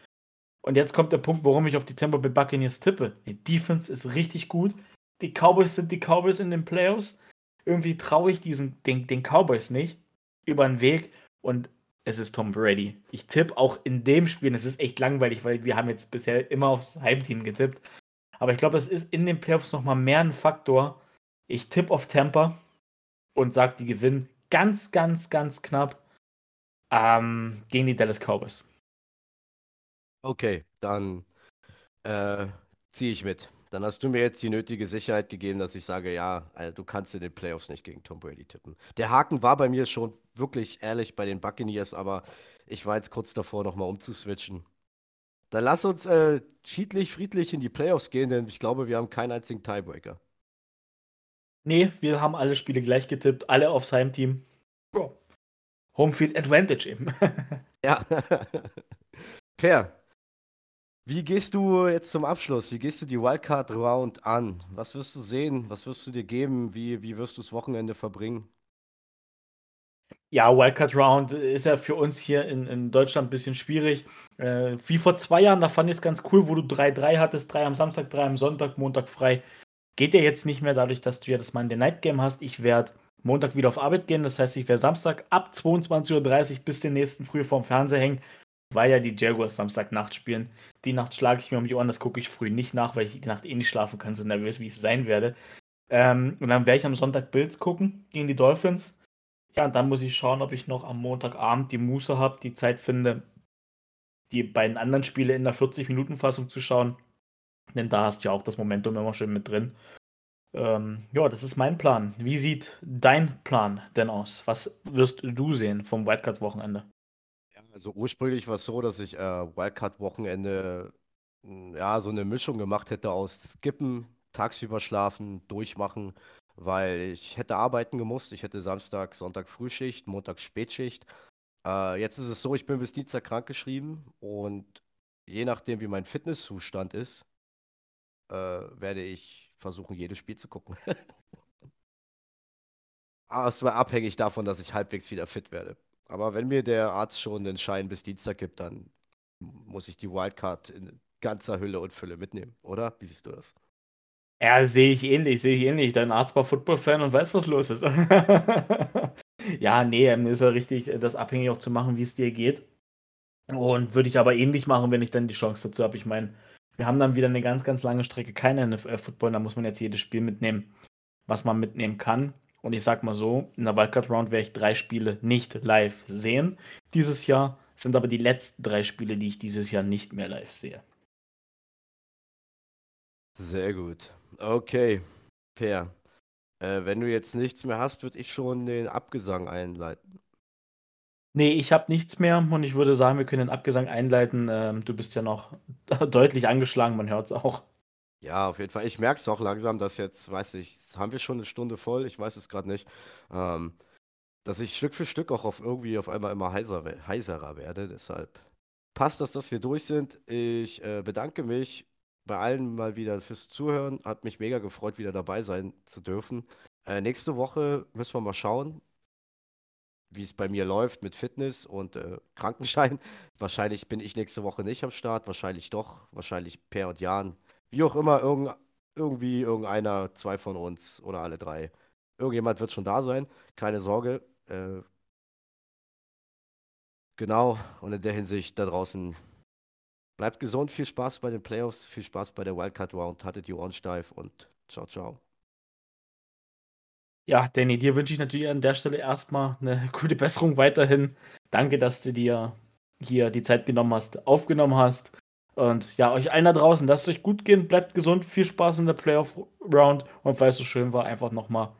Und jetzt kommt der Punkt, warum ich auf die Tampa Bay Buccaneers tippe. Die Defense ist richtig gut. Die Cowboys sind die Cowboys in den Playoffs. Irgendwie traue ich diesen, den, den Cowboys nicht über den Weg und es ist Tom Brady. Ich tippe auch in dem Spiel, es ist echt langweilig, weil wir haben jetzt bisher immer aufs Heimteam getippt. Aber ich glaube, es ist in den Playoffs nochmal mehr ein Faktor. Ich tippe auf Tampa und sage, die gewinnen ganz, ganz, ganz knapp ähm, gegen die Dallas Cowboys. Okay, dann äh, ziehe ich mit. Dann hast du mir jetzt die nötige Sicherheit gegeben, dass ich sage, ja, also du kannst in den Playoffs nicht gegen Tom Brady tippen. Der Haken war bei mir schon wirklich ehrlich bei den Buccaneers, aber ich war jetzt kurz davor, nochmal umzuswitchen. Dann lass uns äh, schiedlich, friedlich in die Playoffs gehen, denn ich glaube, wir haben keinen einzigen Tiebreaker. Nee, wir haben alle Spiele gleich getippt, alle aufs Heimteam. Homefield Advantage eben. *laughs* ja. Per, wie gehst du jetzt zum Abschluss? Wie gehst du die Wildcard Round an? Was wirst du sehen? Was wirst du dir geben? Wie, wie wirst du das Wochenende verbringen? Ja, Wildcard Round ist ja für uns hier in, in Deutschland ein bisschen schwierig. Äh, wie vor zwei Jahren, da fand ich es ganz cool, wo du 3-3 hattest, 3 am Samstag, 3 am Sonntag, Montag frei. Geht ja jetzt nicht mehr, dadurch, dass du ja das Monday Night Game hast. Ich werde Montag wieder auf Arbeit gehen, das heißt, ich werde Samstag ab 22.30 Uhr bis den nächsten früh vorm Fernseher hängen weil ja die Jaguars Samstagnacht spielen. Die Nacht schlage ich mir um die Ohren, das gucke ich früh nicht nach, weil ich die Nacht eh nicht schlafen kann, so nervös wie ich sein werde. Ähm, und dann werde ich am Sonntag Bills gucken gegen die Dolphins. Ja, und dann muss ich schauen, ob ich noch am Montagabend die Muße habe, die Zeit finde, die beiden anderen Spiele in der 40-Minuten-Fassung zu schauen. Denn da hast du ja auch das Momentum immer schön mit drin. Ähm, ja, das ist mein Plan. Wie sieht dein Plan denn aus? Was wirst du sehen vom Wildcard-Wochenende? Also ursprünglich war es so, dass ich äh, Wildcard-Wochenende hm, ja so eine Mischung gemacht hätte aus Skippen, tagsüber schlafen, durchmachen, weil ich hätte arbeiten gemusst. Ich hätte Samstag, Sonntag Frühschicht, Montag Spätschicht. Äh, jetzt ist es so, ich bin bis Dienstag krankgeschrieben und je nachdem, wie mein Fitnesszustand ist, äh, werde ich versuchen, jedes Spiel zu gucken. *laughs* Aber es war abhängig davon, dass ich halbwegs wieder fit werde. Aber wenn mir der Arzt schon den Schein bis Dienstag gibt, dann muss ich die Wildcard in ganzer Hülle und Fülle mitnehmen, oder? Wie siehst du das? Ja, sehe ich ähnlich, sehe ich ähnlich. Dein Arzt war Football-Fan und weiß, was los ist. *laughs* ja, nee, mir ist ja richtig, das abhängig auch zu machen, wie es dir geht. Und würde ich aber ähnlich machen, wenn ich dann die Chance dazu habe. Ich meine, wir haben dann wieder eine ganz, ganz lange Strecke keine NFL-Football. Da muss man jetzt jedes Spiel mitnehmen, was man mitnehmen kann. Und ich sag mal so, in der Wildcard-Round werde ich drei Spiele nicht live sehen dieses Jahr. sind aber die letzten drei Spiele, die ich dieses Jahr nicht mehr live sehe. Sehr gut. Okay, Per. Äh, wenn du jetzt nichts mehr hast, würde ich schon den Abgesang einleiten. Nee, ich habe nichts mehr und ich würde sagen, wir können den Abgesang einleiten. Ähm, du bist ja noch *laughs* deutlich angeschlagen, man hört es auch. Ja, auf jeden Fall. Ich merke es auch langsam, dass jetzt, weiß ich, haben wir schon eine Stunde voll, ich weiß es gerade nicht, ähm, dass ich Stück für Stück auch auf irgendwie auf einmal immer heiser, heiserer werde. Deshalb passt das, dass wir durch sind. Ich äh, bedanke mich bei allen mal wieder fürs Zuhören. Hat mich mega gefreut, wieder dabei sein zu dürfen. Äh, nächste Woche müssen wir mal schauen, wie es bei mir läuft mit Fitness und äh, Krankenschein. *laughs* Wahrscheinlich bin ich nächste Woche nicht am Start, wahrscheinlich doch, wahrscheinlich Per und Jan. Wie auch immer, irgend, irgendwie irgendeiner, zwei von uns oder alle drei. Irgendjemand wird schon da sein, keine Sorge. Äh, genau, und in der Hinsicht da draußen bleibt gesund, viel Spaß bei den Playoffs, viel Spaß bei der Wildcard Round, hattet die Ohren steif und ciao, ciao. Ja, Danny, dir wünsche ich natürlich an der Stelle erstmal eine *laughs* gute Besserung weiterhin. Danke, dass du dir hier die Zeit genommen hast, aufgenommen hast. Und ja, euch allen da draußen, lasst es euch gut gehen, bleibt gesund, viel Spaß in der Playoff-Round und weil es so schön war, einfach nochmal.